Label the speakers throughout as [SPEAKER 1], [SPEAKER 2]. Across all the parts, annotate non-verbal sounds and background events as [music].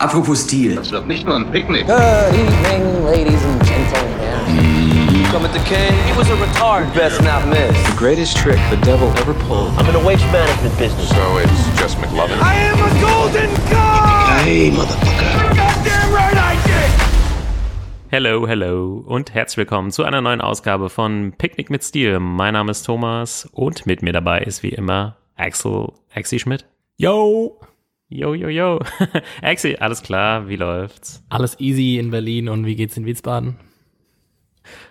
[SPEAKER 1] Apropos Stil.
[SPEAKER 2] Das wird nicht nur ein Picknick.
[SPEAKER 3] Good evening, ladies and gentlemen.
[SPEAKER 4] Coming to King, he was a retard.
[SPEAKER 3] Best not miss.
[SPEAKER 5] The greatest trick the devil ever pulled.
[SPEAKER 4] I'm in the waste management business.
[SPEAKER 2] So it's just McLovin.
[SPEAKER 6] I am a golden god!
[SPEAKER 1] Hey, Motherfucker.
[SPEAKER 6] Goddamn right I did!
[SPEAKER 7] Hello, hello und herzlich willkommen zu einer neuen Ausgabe von Picknick mit Stil. Mein Name ist Thomas und mit mir dabei ist wie immer Axel Axi Schmidt.
[SPEAKER 8] Yo!
[SPEAKER 7] Yo, yo, yo. [laughs] Axi, alles klar, wie läuft's?
[SPEAKER 8] Alles easy in Berlin und wie geht's in Wiesbaden?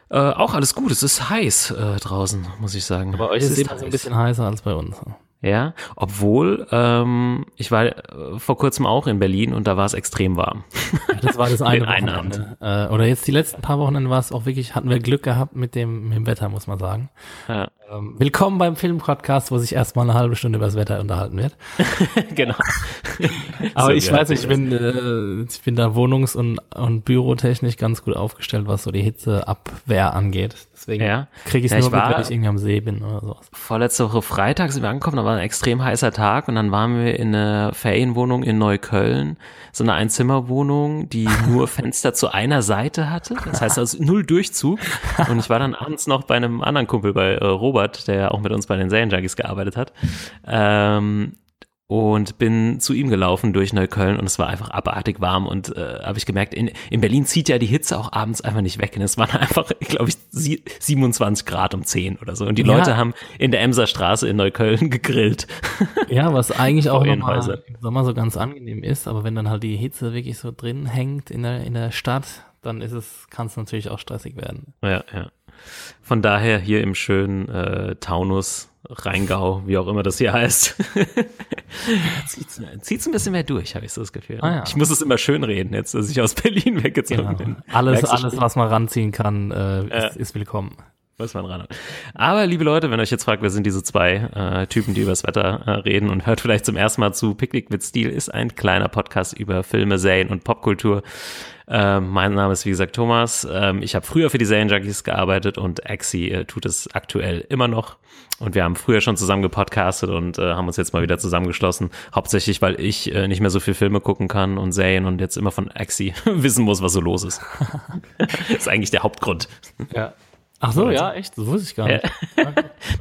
[SPEAKER 7] Äh, auch alles gut, es ist heiß äh, draußen, muss ich sagen.
[SPEAKER 8] Bei euch
[SPEAKER 7] es
[SPEAKER 8] ist es so ein bisschen heißer als bei uns.
[SPEAKER 7] Ja, obwohl ähm, ich war äh, vor kurzem auch in Berlin und da war es extrem warm.
[SPEAKER 8] Das war das [laughs] eine Wochenende. Äh, oder jetzt die letzten paar Wochenende war es auch wirklich, hatten wir Glück gehabt mit dem, mit dem Wetter, muss man sagen.
[SPEAKER 7] Ja,
[SPEAKER 8] Ähm, willkommen beim Filmpodcast, wo sich erstmal eine halbe Stunde über das Wetter unterhalten wird. [laughs]
[SPEAKER 7] genau. [laughs]
[SPEAKER 8] Aber
[SPEAKER 7] So,
[SPEAKER 8] ich
[SPEAKER 7] ja,
[SPEAKER 8] weiß nicht, ich bin, äh, ich bin da wohnungs- und, und bürotechnisch ganz gut aufgestellt, was so die Hitzeabwehr angeht. Deswegen
[SPEAKER 7] Ja.
[SPEAKER 8] kriege ich
[SPEAKER 7] Ja,
[SPEAKER 8] es
[SPEAKER 7] ich
[SPEAKER 8] nur mit,
[SPEAKER 7] war-
[SPEAKER 8] wenn ich irgendwie am See bin oder sowas.
[SPEAKER 7] Vorletzte Woche Freitag sind wir angekommen, da war ein extrem heißer Tag und dann waren wir in einer Ferienwohnung in Neukölln, so eine Einzimmerwohnung, die [laughs] nur Fenster zu einer Seite hatte, das heißt also null Durchzug und ich war dann abends noch bei einem anderen Kumpel, bei äh, Robert, der auch mit uns bei den Serienjunkies gearbeitet hat ähm, und bin zu ihm gelaufen durch Neukölln und es war einfach abartig warm und äh, habe ich gemerkt, in, in Berlin zieht ja die Hitze auch abends einfach nicht weg und es waren [laughs] einfach, glaube ich, sie, 27 Grad um 10 oder so und die
[SPEAKER 8] Ja.
[SPEAKER 7] Leute haben in der Emser Straße in Neukölln [laughs] gegrillt.
[SPEAKER 8] Ja, was eigentlich auch nochmal im Sommer so ganz angenehm ist, aber wenn dann halt die Hitze wirklich so drin hängt in der, in der Stadt, dann ist es, kann es natürlich auch stressig werden.
[SPEAKER 7] Ja, ja. Von daher hier im schönen äh, Taunus, Rheingau, wie auch immer das hier heißt. [laughs] zieht's, zieht's ein bisschen mehr durch, habe ich so das Gefühl.
[SPEAKER 8] Ah, ja.
[SPEAKER 7] Ich muss es immer schön reden, jetzt, dass ich aus Berlin weggezogen
[SPEAKER 8] Genau.
[SPEAKER 7] bin.
[SPEAKER 8] Alles,
[SPEAKER 7] Merkst
[SPEAKER 8] alles, was man ranziehen kann, äh, ist, ist willkommen.
[SPEAKER 7] Muss man ran. Aber liebe Leute, wenn euch jetzt fragt, wer sind diese zwei äh, Typen, die übers Wetter äh, reden und hört vielleicht zum ersten Mal zu, Picknick mit Stil ist ein kleiner Podcast über Filme, Serien und Popkultur. Ähm, mein Name ist wie gesagt Thomas. Ähm, ich habe früher für die Serienjunkies gearbeitet und Axi äh, tut es aktuell immer noch. Und wir haben früher schon zusammen gepodcastet und äh, haben uns jetzt mal wieder zusammengeschlossen. Hauptsächlich, weil ich äh, nicht mehr so viel Filme gucken kann und Serien und jetzt immer von Axi [laughs] wissen muss, was so los ist. [laughs] ist eigentlich der Hauptgrund.
[SPEAKER 8] Ja. Ach so, ja, echt? Das wusste ich gar nicht.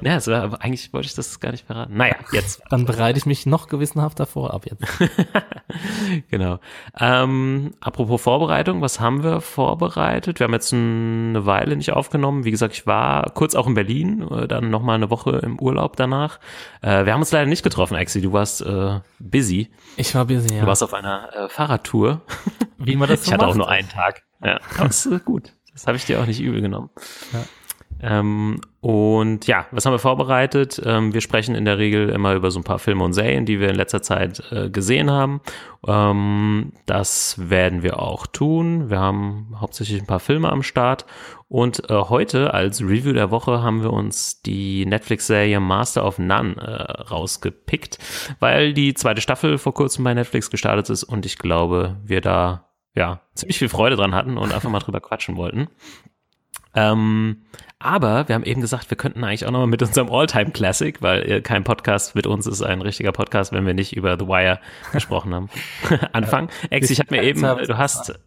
[SPEAKER 7] Ja, [laughs] es war, aber eigentlich wollte ich das gar nicht verraten. Naja, jetzt. [laughs]
[SPEAKER 8] Dann bereite ich mich noch gewissenhafter vor ab jetzt. [laughs]
[SPEAKER 7] genau. Ähm, apropos Vorbereitung, was haben wir vorbereitet? Wir haben jetzt eine Weile nicht aufgenommen. Wie gesagt, ich war kurz auch in Berlin, äh, dann nochmal eine Woche im Urlaub danach. Äh, wir haben uns leider nicht getroffen, Axi. Du warst äh, busy.
[SPEAKER 8] Ich war busy, ja.
[SPEAKER 7] Du warst auf einer äh, Fahrradtour.
[SPEAKER 8] Wie man das so
[SPEAKER 7] Ich hatte auch
[SPEAKER 8] macht.
[SPEAKER 7] nur einen Tag. Ja, das ist gut. Das habe ich dir auch nicht übel genommen. Ähm, und ja, was haben wir vorbereitet? Ähm, wir sprechen in der Regel immer über so ein paar Filme und Serien, die wir in letzter Zeit äh, gesehen haben. Ähm, das werden wir auch tun. Wir haben hauptsächlich ein paar Filme am Start. Und äh, heute als Review der Woche haben wir uns die Netflix-Serie Master of None äh, rausgepickt, weil die zweite Staffel vor kurzem bei Netflix gestartet ist und ich glaube, wir da ja ziemlich viel Freude dran hatten und einfach mal drüber quatschen wollten. Ähm, aber wir haben eben gesagt, wir könnten eigentlich auch nochmal mit unserem Alltime Classic, weil äh, kein Podcast mit uns ist ein richtiger Podcast, wenn wir nicht über The Wire gesprochen haben, [laughs] anfangen. Ex, ich habe mir eben, äh, du hast,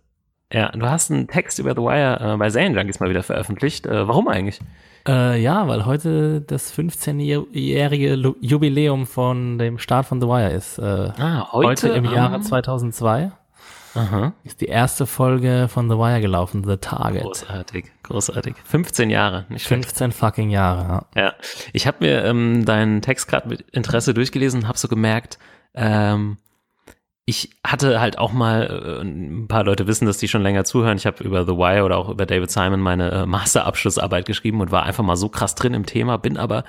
[SPEAKER 7] ja, du hast einen Text über The Wire äh, bei Serienjunkies mal wieder veröffentlicht. Äh, warum eigentlich?
[SPEAKER 8] Äh, ja, weil heute das 15-jährige Lu- Jubiläum von dem Start von The Wire ist.
[SPEAKER 7] Ah,
[SPEAKER 8] heute, im Jahre
[SPEAKER 7] am-
[SPEAKER 8] 2002
[SPEAKER 7] Aha.
[SPEAKER 8] ist die erste Folge von The Wire gelaufen, The Target.
[SPEAKER 7] Großartig, großartig. 15 Jahre, nicht schlecht.
[SPEAKER 8] 15 fucking Jahre, ja.
[SPEAKER 7] Ja, ich habe mir ähm, deinen Text gerade mit Interesse durchgelesen und habe so gemerkt, ähm, ich hatte halt auch mal, äh, ein paar Leute wissen, dass die schon länger zuhören. Ich habe über The Wire oder auch über David Simon meine äh, Masterabschlussarbeit geschrieben und war einfach mal so krass drin im Thema, bin aber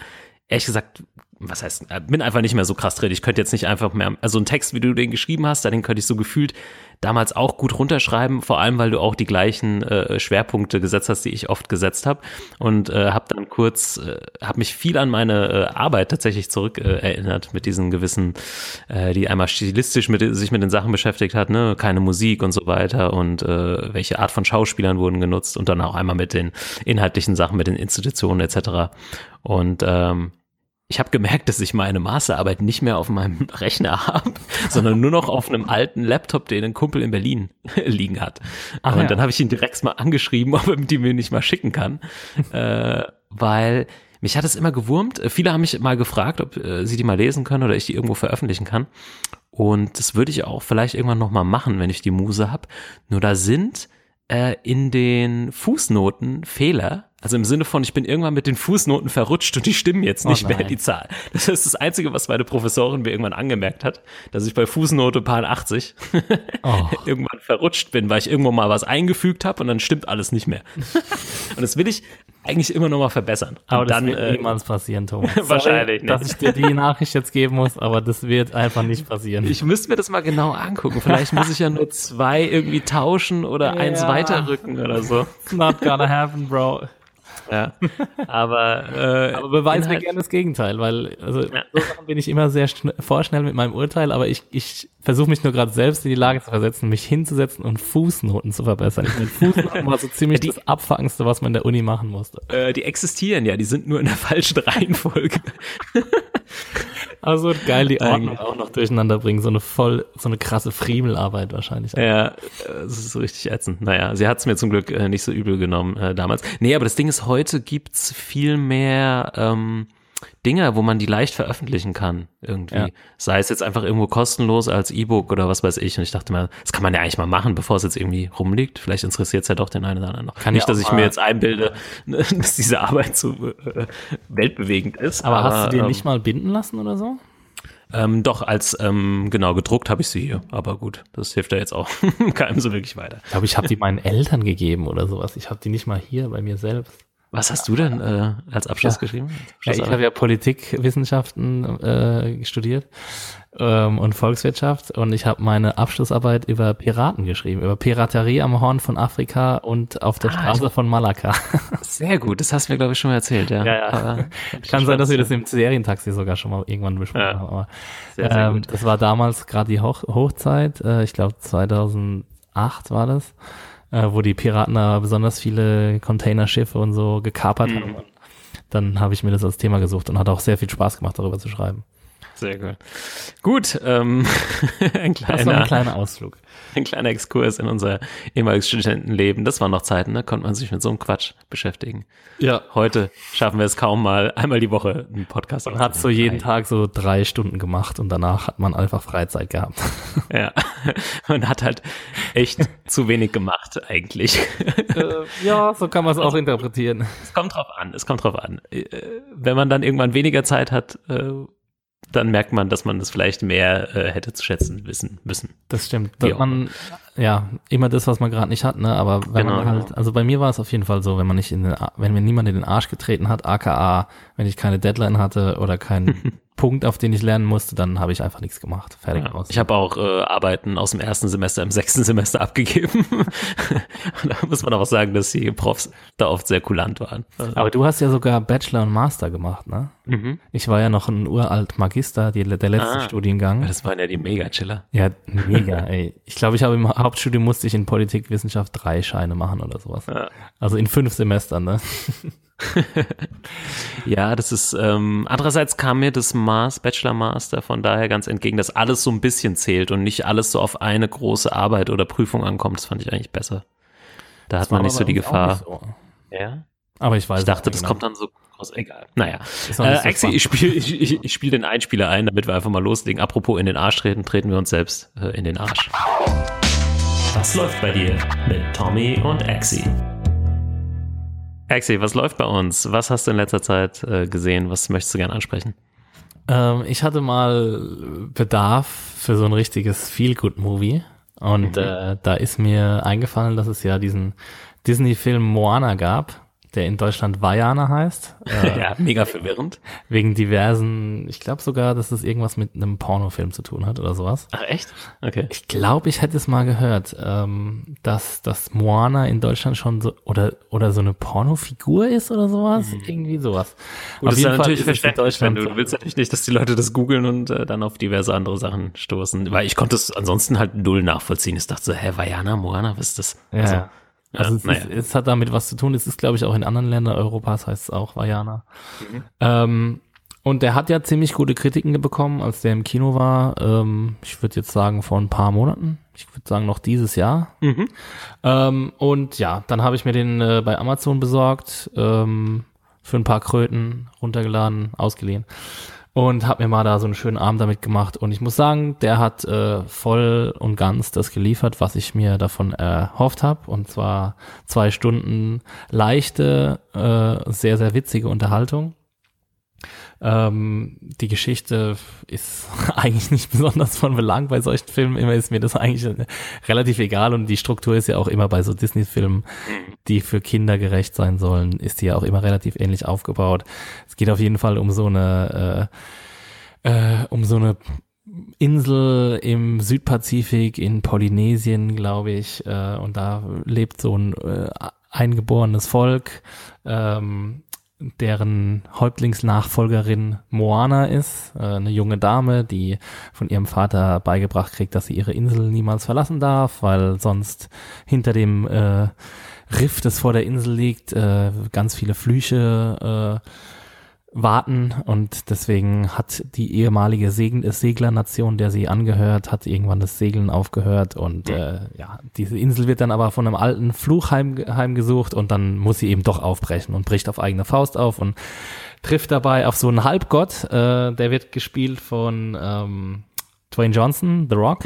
[SPEAKER 7] ehrlich gesagt, was heißt, äh, bin einfach nicht mehr so krass drin. Ich könnte jetzt nicht einfach mehr, also ein Text, wie du den geschrieben hast, den könnte ich so gefühlt damals auch gut runterschreiben, vor allem weil du auch die gleichen äh, Schwerpunkte gesetzt hast, die ich oft gesetzt habe und äh, habe dann kurz, äh, habe mich viel an meine äh, Arbeit tatsächlich zurück äh, erinnert mit diesen gewissen, äh, die einmal stilistisch mit, sich mit den Sachen beschäftigt hat, ne, keine Musik und so weiter und äh, welche Art von Schauspielern wurden genutzt und dann auch einmal mit den inhaltlichen Sachen, mit den Institutionen etc. Und ähm, ich habe gemerkt, dass ich meine Masterarbeit nicht mehr auf meinem [laughs] Rechner habe, sondern nur noch auf einem alten Laptop, den ein Kumpel in Berlin [laughs] liegen hat.
[SPEAKER 8] Ach
[SPEAKER 7] und
[SPEAKER 8] ja.
[SPEAKER 7] dann habe ich ihn direkt mal angeschrieben, [laughs] ob er die mir nicht mal schicken kann, äh, weil mich hat es immer gewurmt. Viele haben mich mal gefragt, ob äh, sie die mal lesen können oder ich die irgendwo veröffentlichen kann. Und das würde ich auch vielleicht irgendwann noch mal machen, wenn ich die Muse habe. Nur da sind äh, in den Fußnoten Fehler. Also im Sinne von, ich bin irgendwann mit den Fußnoten verrutscht und die stimmen jetzt
[SPEAKER 8] Oh
[SPEAKER 7] nicht mehr
[SPEAKER 8] nein.
[SPEAKER 7] die Zahl. Das ist das Einzige, was meine Professorin mir irgendwann angemerkt hat, dass ich bei Fußnote Paar 80
[SPEAKER 8] Oh. [laughs]
[SPEAKER 7] irgendwann verrutscht bin, weil ich irgendwo mal was eingefügt habe und dann stimmt alles nicht mehr. [laughs] und das will ich eigentlich immer noch mal verbessern. Und
[SPEAKER 8] Aber das
[SPEAKER 7] dann,
[SPEAKER 8] wird
[SPEAKER 7] äh,
[SPEAKER 8] niemals passieren, Thomas. [laughs]
[SPEAKER 7] Wahrscheinlich
[SPEAKER 8] Sorry,
[SPEAKER 7] nicht.
[SPEAKER 8] dass ich dir die Nachricht jetzt geben muss, aber das wird einfach nicht passieren.
[SPEAKER 7] Ich müsste mir das mal genau angucken. Vielleicht muss ich ja nur zwei irgendwie tauschen oder eins
[SPEAKER 8] Ja.
[SPEAKER 7] weiterrücken oder so.
[SPEAKER 8] It's not gonna happen, bro.
[SPEAKER 7] Ja. Aber, äh,
[SPEAKER 8] Aber beweis mir gerne das Gegenteil, weil also
[SPEAKER 7] Ja.
[SPEAKER 8] so Sachen bin ich immer sehr schn vorschnell mit meinem Urteil, aber ich, ich versuche mich nur gerade selbst in die Lage zu versetzen, mich hinzusetzen und Fußnoten zu verbessern. Ich meine, Fußnoten war so [laughs] ziemlich das Abfuckendste, was man in der Uni machen musste.
[SPEAKER 7] äh, die existieren ja, die sind nur in der falschen Reihenfolge. [laughs]
[SPEAKER 8] Also geil, die Ordnung auch noch durcheinander bringen. So eine voll, so eine krasse Friemelarbeit wahrscheinlich.
[SPEAKER 7] Ja, das ist so richtig ätzend. Naja, sie hat es mir zum Glück äh, nicht so übel genommen äh, damals. Nee, aber das Ding ist, heute gibt's viel mehr ähm, Dinge, wo man die leicht veröffentlichen kann, irgendwie.
[SPEAKER 8] Ja.
[SPEAKER 7] Sei es jetzt einfach irgendwo kostenlos als E-Book oder was weiß ich. Und ich dachte mir, das kann man ja eigentlich mal machen, bevor es jetzt irgendwie rumliegt. Vielleicht interessiert es ja doch den einen oder anderen noch.
[SPEAKER 8] Kann
[SPEAKER 7] Nicht, dass ich mir jetzt einbilde, [laughs] dass diese Arbeit so äh, weltbewegend ist.
[SPEAKER 8] Aber, hast du dir
[SPEAKER 7] ähm,
[SPEAKER 8] nicht mal binden lassen oder so?
[SPEAKER 7] ähm, doch, als ähm, genau gedruckt habe ich sie hier. Aber gut, das hilft ja jetzt auch [laughs] keinem so wirklich weiter.
[SPEAKER 8] Ich glaube, ich habe die meinen Eltern gegeben oder sowas. Ich habe die nicht mal hier bei mir selbst.
[SPEAKER 7] Was hast du denn äh, als Abschluss geschrieben? Als
[SPEAKER 8] Ja, ich habe ja Politikwissenschaften äh, studiert ähm, und Volkswirtschaft und ich habe meine Abschlussarbeit über Piraten geschrieben, über Piraterie am Horn von Afrika und auf der Straße von Malakka.
[SPEAKER 7] Sehr gut, das hast du mir, glaube ich, schon mal erzählt, ja.
[SPEAKER 8] Ja, ja.
[SPEAKER 7] Aber- [laughs]
[SPEAKER 8] Kann sein, dass wir das im Serientaxi sogar schon mal irgendwann besprochen
[SPEAKER 7] Ja.
[SPEAKER 8] haben. Aber,
[SPEAKER 7] Sehr, sehr
[SPEAKER 8] ähm, das war damals gerade die Hoch Hochzeit, äh, ich glaube 2008 war das, äh, wo die Piraten da besonders viele Containerschiffe und so gekapert
[SPEAKER 7] Mhm.
[SPEAKER 8] haben. Dann habe ich mir das als Thema gesucht und hat auch sehr viel Spaß gemacht, darüber zu schreiben.
[SPEAKER 7] Sehr gut. Gut, ähm, [laughs] ein,
[SPEAKER 8] Das war ein
[SPEAKER 7] kleiner,
[SPEAKER 8] kleiner Ausflug. [laughs]
[SPEAKER 7] ein kleiner Exkurs in unser ehemaliges Studentenleben. Das waren noch Zeiten, ne? Konnte man sich mit so einem Quatsch beschäftigen.
[SPEAKER 8] Ja.
[SPEAKER 7] Heute schaffen wir es kaum mal, einmal die Woche einen Podcast
[SPEAKER 8] Man hat so jeden Tag so drei Stunden gemacht und danach hat man einfach Freizeit gehabt. [laughs]
[SPEAKER 7] Ja, man hat halt echt zu wenig gemacht eigentlich. [laughs]
[SPEAKER 8] ja, so kann man es auch interpretieren.
[SPEAKER 7] Es kommt drauf an, es kommt drauf an. Äh, Wenn man dann irgendwann weniger Zeit hat, äh, dann merkt man, dass man das vielleicht mehr äh, hätte zu schätzen wissen müssen.
[SPEAKER 8] Das stimmt. Dass man, ja, immer das, was man gerade nicht hat, ne? Aber wenn
[SPEAKER 7] Genau,
[SPEAKER 8] man halt,
[SPEAKER 7] genau.
[SPEAKER 8] also bei mir war es auf jeden Fall so, wenn man nicht in den, wenn mir niemand in den Arsch getreten hat, aka, wenn ich keine Deadline hatte oder keinen [laughs] Punkt, auf den ich lernen musste, dann habe ich einfach nichts gemacht. Fertig
[SPEAKER 7] Ja,
[SPEAKER 8] aus.
[SPEAKER 7] ich habe auch äh, Arbeiten aus dem ersten Semester im [laughs] sechsten Semester abgegeben. [laughs] Da muss man auch sagen, dass die Profs da oft sehr kulant waren. Also,
[SPEAKER 8] Aber du hast ja sogar Bachelor und Master gemacht, ne?
[SPEAKER 7] mhm.
[SPEAKER 8] Ich war ja noch ein uralt Magister, die, der letzte
[SPEAKER 7] Ah.
[SPEAKER 8] Studiengang.
[SPEAKER 7] Das waren ja die Mega-Chiller.
[SPEAKER 8] Ja, mega, ey. Ich glaube, ich habe im Hauptstudium musste ich in Politikwissenschaft drei Scheine machen oder sowas.
[SPEAKER 7] Ja.
[SPEAKER 8] Also in fünf Semestern, ne? [laughs]
[SPEAKER 7] Ja, das ist, ähm, andererseits kam mir das Maß, Bachelor Master von daher ganz entgegen, dass alles so ein bisschen zählt und nicht alles so auf eine große Arbeit oder Prüfung ankommt. Das fand ich eigentlich besser. Da hat man nicht so die Gefahr.
[SPEAKER 8] so.
[SPEAKER 7] Ja?
[SPEAKER 8] Aber ich weiß
[SPEAKER 7] Ich dachte, das
[SPEAKER 8] genau.
[SPEAKER 7] kommt dann so groß. Egal. Naja. Äh,
[SPEAKER 8] so
[SPEAKER 7] Axi, ich spiele ich, ich, ich spiel den Einspieler ein, damit wir einfach mal loslegen. Apropos in den Arsch treten, treten wir uns selbst äh, in den Arsch. Was läuft bei dir mit Tommy und Axi? Axi, was läuft bei uns? Was hast du in letzter Zeit äh, gesehen? Was möchtest du gerne ansprechen?
[SPEAKER 8] Ähm, ich hatte mal Bedarf für so ein richtiges Feel-Good-Movie. Und äh, da ist mir eingefallen, dass es ja diesen Disney-Film Moana gab, der in Deutschland Vajana heißt. [laughs] Äh,
[SPEAKER 7] Ja, mega verwirrend.
[SPEAKER 8] Wegen diversen, ich glaube sogar, dass es irgendwas mit einem Pornofilm zu tun hat oder sowas.
[SPEAKER 7] Ach, echt? Okay.
[SPEAKER 8] Ich glaube, ich hätte es mal gehört, ähm, dass, dass Moana in Deutschland schon so oder oder so eine Pornofigur ist oder sowas, irgendwie sowas.
[SPEAKER 7] Gut,
[SPEAKER 8] Auf
[SPEAKER 7] das ist
[SPEAKER 8] jeden
[SPEAKER 7] ja
[SPEAKER 8] Fall
[SPEAKER 7] natürlich
[SPEAKER 8] ist
[SPEAKER 7] verständlich, wenn
[SPEAKER 8] Deutschland
[SPEAKER 7] du
[SPEAKER 8] so.
[SPEAKER 7] willst natürlich nicht, dass die Leute das googeln und äh, dann auf diverse andere Sachen stoßen. Weil ich konnte es ansonsten halt null nachvollziehen. Ich dachte so, hä, Vajana, Moana, was ist das?
[SPEAKER 8] Ja.
[SPEAKER 7] Also,
[SPEAKER 8] Also, es,
[SPEAKER 7] naja.
[SPEAKER 8] ist, es hat damit was zu tun. Es ist, glaube ich, auch in anderen Ländern Europas heißt es auch Vajana.
[SPEAKER 7] Mhm.
[SPEAKER 8] Ähm, und der hat ja ziemlich gute Kritiken bekommen, als der im Kino war. Ähm, ich würde jetzt sagen vor ein paar Monaten. Ich würde sagen noch dieses Jahr. Ähm, und ja, dann habe ich mir den äh, bei Amazon besorgt, ähm, für ein paar Kröten runtergeladen, ausgeliehen und habe mir mal da so einen schönen Abend damit gemacht. Und ich muss sagen, der hat äh, voll und ganz das geliefert, was ich mir davon erhofft habe. Und zwar zwei Stunden leichte, äh, sehr, sehr witzige Unterhaltung. Ähm, die Geschichte ist [laughs] eigentlich nicht besonders von Belang bei solchen Filmen. Immer ist mir das eigentlich äh, relativ egal und die Struktur ist ja auch immer bei so Disney-Filmen, die für Kinder gerecht sein sollen, ist die ja auch immer relativ ähnlich aufgebaut. Es geht auf jeden Fall um so eine, äh, äh, um so eine Insel im Südpazifik in Polynesien, glaube ich, äh, und da lebt so ein äh, eingeborenes Volk. Ähm, deren Häuptlingsnachfolgerin Moana ist, äh, eine junge Dame, die von ihrem Vater beigebracht kriegt, dass sie ihre Insel niemals verlassen darf, weil sonst hinter dem äh, Riff, das vor der Insel liegt, äh, ganz viele Flüche äh, warten und deswegen hat die ehemalige Seg Seglernation, der sie angehört, hat irgendwann das Segeln aufgehört und äh, ja, diese Insel wird dann aber von einem alten Fluch heim, heimgesucht und dann muss sie eben doch aufbrechen und bricht auf eigene Faust auf und trifft dabei auf so einen Halbgott, äh, der wird gespielt von ähm, Dwayne Johnson, The Rock.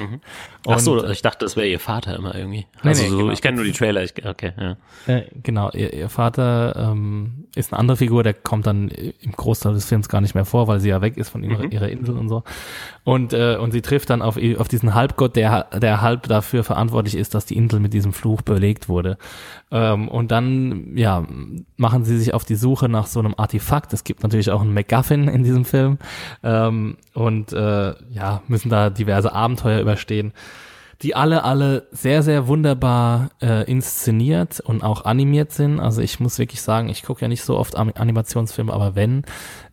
[SPEAKER 7] Ach so, ich dachte, das wäre ihr Vater immer irgendwie. Also
[SPEAKER 8] nee,
[SPEAKER 7] so,
[SPEAKER 8] genau.
[SPEAKER 7] ich kenne nur die Trailer. Ich, okay, ja.
[SPEAKER 8] Äh, genau, ihr, ihr Vater ähm, ist eine andere Figur, der kommt dann im Großteil des Films gar nicht mehr vor, weil sie ja weg ist von ihrer, ihrer Insel und so. Und, äh, und sie trifft dann auf, auf diesen Halbgott, der, der halb dafür verantwortlich ist, dass die Insel mit diesem Fluch belegt wurde. Ähm, und dann, ja, machen sie sich auf die Suche nach so einem Artefakt. Es gibt natürlich auch einen MacGuffin in diesem Film. Ähm, und äh, ja, müssen da diverse Abenteuer überstehen die alle, alle sehr, sehr wunderbar äh, inszeniert und auch animiert sind. Also ich muss wirklich sagen, ich gucke ja nicht so oft Animationsfilme, aber wenn,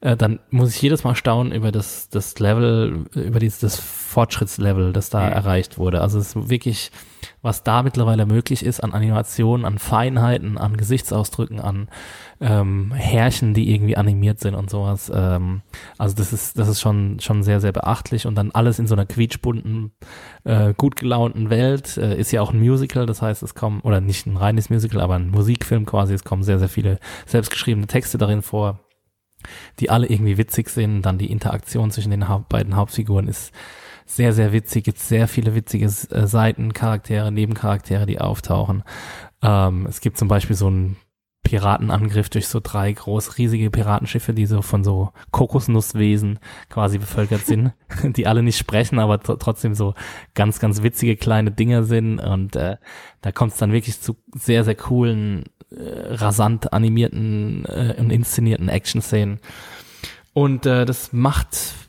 [SPEAKER 8] äh, dann muss ich jedes Mal staunen über das, das Level, über dieses das Fortschrittslevel, das da erreicht wurde. Also es ist wirklich, was da mittlerweile möglich ist an Animationen, an Feinheiten, an Gesichtsausdrücken, an ähm, Härchen, die irgendwie animiert sind und sowas. Ähm, also das ist, das ist schon, schon sehr, sehr beachtlich und dann alles in so einer quietschbunten, äh, gut gelaunten Welt. Äh, ist ja auch ein Musical, das heißt, es kommen, oder nicht ein reines Musical, aber ein Musikfilm quasi, es kommen sehr, sehr viele selbstgeschriebene Texte darin vor, die alle irgendwie witzig sind. Dann die Interaktion zwischen den Haupt beiden Hauptfiguren ist sehr, sehr witzig. Gibt sehr viele witzige äh, Seitencharaktere, Nebencharaktere, die auftauchen. Ähm, es gibt zum Beispiel so einen Piratenangriff durch so drei groß riesige Piratenschiffe, die so von so Kokosnusswesen quasi bevölkert sind, [laughs] [laughs] die alle nicht sprechen, aber tr- trotzdem so ganz, ganz witzige kleine Dinger sind. Und äh, da kommt es dann wirklich zu sehr, sehr coolen, äh, rasant animierten äh, und inszenierten Action-Szenen. Und äh, das macht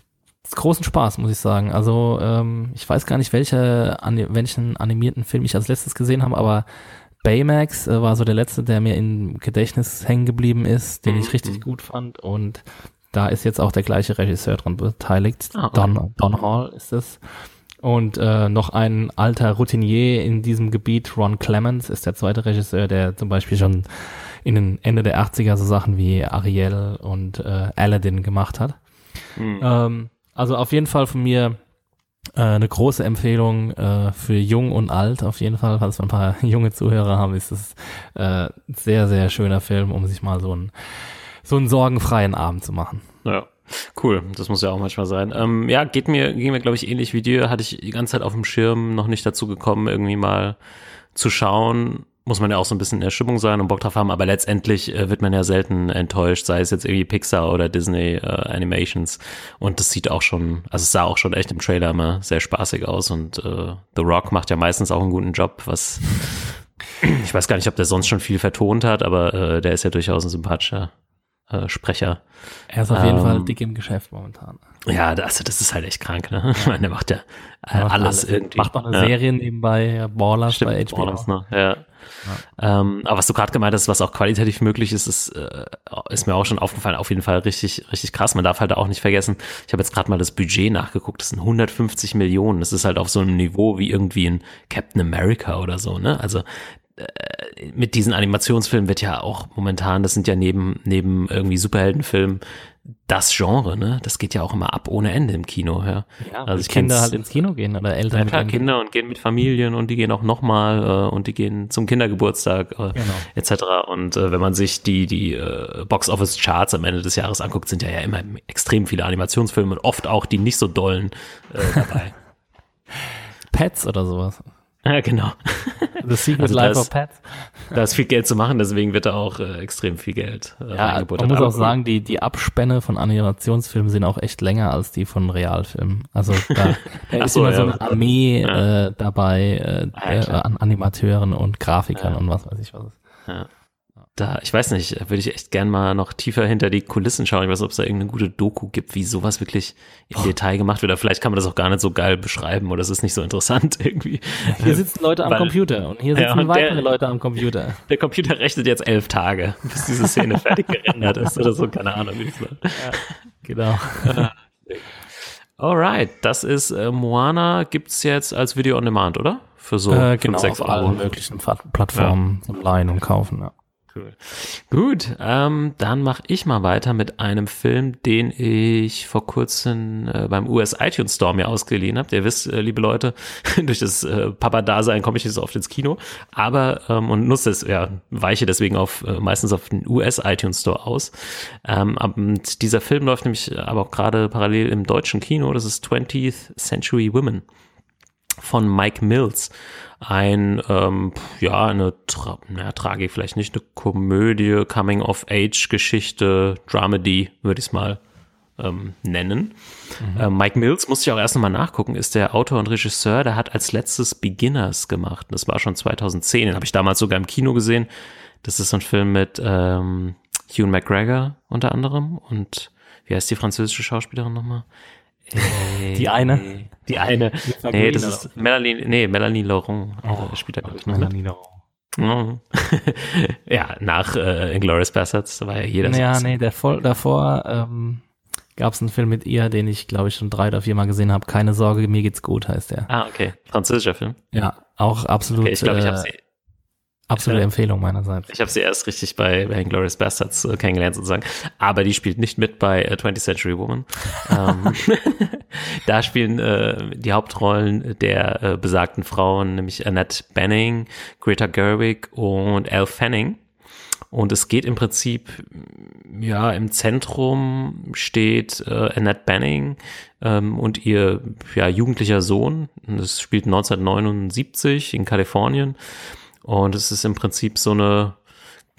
[SPEAKER 8] großen Spaß, muss ich sagen. Also ähm, ich weiß gar nicht, welche, ani welchen animierten Film ich als letztes gesehen habe, aber Baymax äh, war so der letzte, der mir im Gedächtnis hängen geblieben ist, den ich richtig gut fand. Und da ist jetzt auch der gleiche Regisseur dran beteiligt.
[SPEAKER 7] Ah, okay.
[SPEAKER 8] Don, Don Hall ist es. Und äh, noch ein alter Routinier in diesem Gebiet, Ron Clements, ist der zweite Regisseur, der zum Beispiel schon in den Ende der 80er so Sachen wie Ariel und äh, Aladdin gemacht hat. Ähm, also auf jeden Fall von mir äh, eine große Empfehlung äh, für jung und alt. Auf jeden Fall, falls wir ein paar [laughs] junge Zuhörer haben, ist es äh, sehr, sehr schöner Film, um sich mal so einen, so einen sorgenfreien Abend zu machen.
[SPEAKER 7] Ja. Cool, das muss ja auch manchmal sein. Ähm, ja, geht mir, ging mir, glaube ich, ähnlich wie dir. Hatte ich die ganze Zeit auf dem Schirm, noch nicht dazu gekommen, irgendwie mal zu schauen. Muss man ja auch so ein bisschen in der Stimmung sein und Bock drauf haben, aber letztendlich äh, wird man ja selten enttäuscht, sei es jetzt irgendwie Pixar oder Disney äh, Animations. Und das sieht auch schon, also es sah auch schon echt im Trailer immer sehr spaßig aus und äh, The Rock macht ja meistens auch einen guten Job, was [clears throat] ich weiß gar nicht, ob der sonst schon viel vertont hat, aber äh, der ist ja durchaus ein sympathischer äh, Sprecher.
[SPEAKER 8] Er ist auf jeden
[SPEAKER 7] Ähm,
[SPEAKER 8] Fall dick im Geschäft momentan.
[SPEAKER 7] Ja, das, also das ist halt echt krank, ne? [laughs] Ich meine, der macht ja äh,
[SPEAKER 8] macht
[SPEAKER 7] alles, irgendwie.
[SPEAKER 8] Macht noch eine
[SPEAKER 7] ja.
[SPEAKER 8] Serie nebenbei, Ballers
[SPEAKER 7] Stimmt,
[SPEAKER 8] bei HBO.
[SPEAKER 7] Ballers, ne? Ja. Ähm, aber was du gerade gemeint hast, was auch qualitativ möglich ist, ist, äh, ist mir auch schon aufgefallen, auf jeden Fall richtig, richtig krass. Man darf halt auch nicht vergessen, ich habe jetzt gerade mal das Budget nachgeguckt, das sind 150 Millionen. Das ist halt auf so einem Niveau wie irgendwie in Captain America oder so, ne? Also äh, mit diesen Animationsfilmen wird ja auch momentan, das sind ja neben, neben irgendwie Superheldenfilmen, das Genre, ne? Das geht ja auch immer ab ohne Ende im Kino, ja.
[SPEAKER 8] Ja,
[SPEAKER 7] also ich
[SPEAKER 8] Kinder halt ins Kino gehen oder Eltern
[SPEAKER 7] ja, klar, Kinder und gehen mit Familien und die gehen auch nochmal äh, und die gehen zum Kindergeburtstag äh,
[SPEAKER 8] Genau.
[SPEAKER 7] etc. Und äh, wenn man sich die, die äh, Box Office Charts am Ende des Jahres anguckt, sind ja, ja immer extrem viele Animationsfilme und oft auch die nicht so dollen äh, dabei. [laughs]
[SPEAKER 8] Pets oder sowas. [laughs]
[SPEAKER 7] ja, genau.
[SPEAKER 8] The Secret
[SPEAKER 7] Also
[SPEAKER 8] Life of Pets. [laughs]
[SPEAKER 7] Da ist viel Geld zu machen, deswegen wird da auch äh, extrem viel Geld äh,
[SPEAKER 8] Ja, man muss auch sagen, die, die Abspänne von Animationsfilmen sind auch echt länger als die von Realfilmen. Also da, [laughs] da ist
[SPEAKER 7] so,
[SPEAKER 8] immer
[SPEAKER 7] ja.
[SPEAKER 8] so eine Armee äh, dabei äh,
[SPEAKER 7] Ah, ja,
[SPEAKER 8] äh, an Animateuren und Grafikern und was weiß ich was.
[SPEAKER 7] Da, ich weiß nicht, würde ich echt gern mal noch tiefer hinter die Kulissen schauen. Ich weiß nicht, ob es da irgendeine gute Doku gibt, wie sowas wirklich im Detail gemacht wird. Oder vielleicht kann man das auch gar nicht so geil beschreiben oder es ist nicht so interessant [laughs] irgendwie.
[SPEAKER 8] Hier sitzen Leute am
[SPEAKER 7] Weil-
[SPEAKER 8] Computer und hier
[SPEAKER 7] Ja,
[SPEAKER 8] sitzen
[SPEAKER 7] und
[SPEAKER 8] weitere
[SPEAKER 7] der-
[SPEAKER 8] Leute am Computer. [laughs]
[SPEAKER 7] Der Computer rechnet jetzt elf Tage, bis diese Szene fertig gerendert ist oder so. Keine Ahnung, wie das war.
[SPEAKER 8] Genau. [laughs]
[SPEAKER 7] Alright, das ist äh, Moana gibt's jetzt als Video on Demand, oder? Für so
[SPEAKER 8] äh, genau,
[SPEAKER 7] sechs
[SPEAKER 8] auf
[SPEAKER 7] Euro.
[SPEAKER 8] allen möglichen Pla- Plattformen zum Leihen und Kaufen. Ja.
[SPEAKER 7] Cool. Gut, ähm, dann mache ich mal weiter mit einem Film, den ich vor kurzem äh, beim US iTunes Store mir ausgeliehen habe. Ihr wisst, äh, liebe Leute, [laughs] durch das äh, Papa-Dasein komme ich nicht so oft ins Kino, aber ähm, und nutze es, ja, weiche deswegen auf äh, meistens auf den US iTunes Store aus. Ähm, und dieser Film läuft nämlich aber auch gerade parallel im deutschen Kino. Das ist 20th Century Women von Mike Mills. Ein, ähm, ja, eine Tra na, Tragik, vielleicht nicht eine Komödie, Coming-of-Age-Geschichte, Dramedy, würde ich es mal ähm, nennen. Äh, Mike Mills, musste ich auch erst nochmal nachgucken, ist der Autor und Regisseur, der hat als letztes Beginners gemacht. Das war schon 2010, den habe ich damals sogar im Kino gesehen. Das ist so ein Film mit ähm, Hugh McGregor unter anderem und wie heißt die französische Schauspielerin nochmal? Äh,
[SPEAKER 8] Die eine?
[SPEAKER 7] Die eine. Nee, das ist Melanie, nee, Melanie Laurent äh, spielt da, glaube ich.
[SPEAKER 8] Melanie Laurent. [laughs]
[SPEAKER 7] Ja, nach äh, Inglourious Bastards, da war ja jeder
[SPEAKER 8] Ja, nee, der voll, davor ähm, gab es einen Film mit ihr, den ich, glaube ich, schon drei oder vier Mal gesehen habe. Keine Sorge, mir geht's gut, heißt der.
[SPEAKER 7] Ah, okay. Französischer Film.
[SPEAKER 8] Ja, auch absolut,
[SPEAKER 7] Okay, ich glaube, ich habe
[SPEAKER 8] äh,
[SPEAKER 7] sie,
[SPEAKER 8] absolute
[SPEAKER 7] ja.
[SPEAKER 8] Empfehlung meinerseits.
[SPEAKER 7] ich hab sie erst richtig bei, bei Inglourious Bastards äh, kennengelernt sozusagen. Aber die spielt nicht mit bei äh, 20th Century Woman. [laughs] ähm, [laughs] da spielen äh, die Hauptrollen der äh, besagten Frauen, nämlich Annette Benning, Greta Gerwig und Elle Fanning. Und es geht im Prinzip, ja, im Zentrum steht äh, Annette Benning ähm, und ihr ja, jugendlicher Sohn. Das spielt 1979 in Kalifornien. Und es ist im Prinzip so eine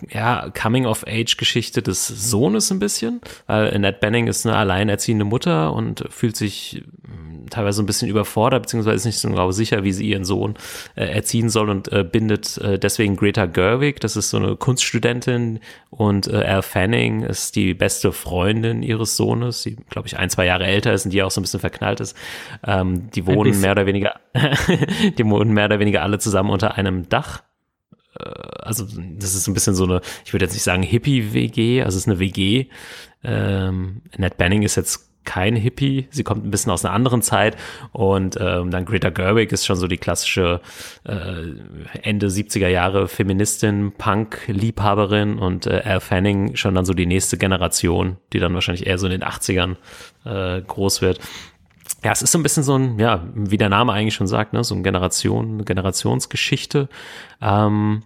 [SPEAKER 7] ja, Coming-of-Age-Geschichte des Sohnes ein bisschen, weil Annette Benning ist eine alleinerziehende Mutter und fühlt sich mh, teilweise ein bisschen überfordert, beziehungsweise ist nicht so genau sicher, wie sie ihren Sohn äh, erziehen soll und äh, bindet äh, deswegen Greta Gerwig, das ist so eine Kunststudentin und äh, Al Fanning ist die beste Freundin ihres Sohnes, die, glaube ich, ein, zwei Jahre älter ist und die auch so ein bisschen verknallt ist. Ähm, die wohnen mehr oder weniger, [laughs] die wohnen mehr oder weniger alle zusammen unter einem Dach also das ist ein bisschen so eine, ich würde jetzt nicht sagen Hippie-WG, also es ist eine WG. Ähm, Ned Banning ist jetzt kein Hippie, sie kommt ein bisschen aus einer anderen Zeit und ähm, dann Greta Gerwig ist schon so die klassische äh, Ende 70er Jahre Feministin, Punk-Liebhaberin und äh, Al Fanning schon dann so die nächste Generation, die dann wahrscheinlich eher so in den 80ern äh, groß wird. Ja, es ist so ein bisschen so ein, ja, wie der Name eigentlich schon sagt, ne, so eine Generation, eine Generationsgeschichte. Ähm,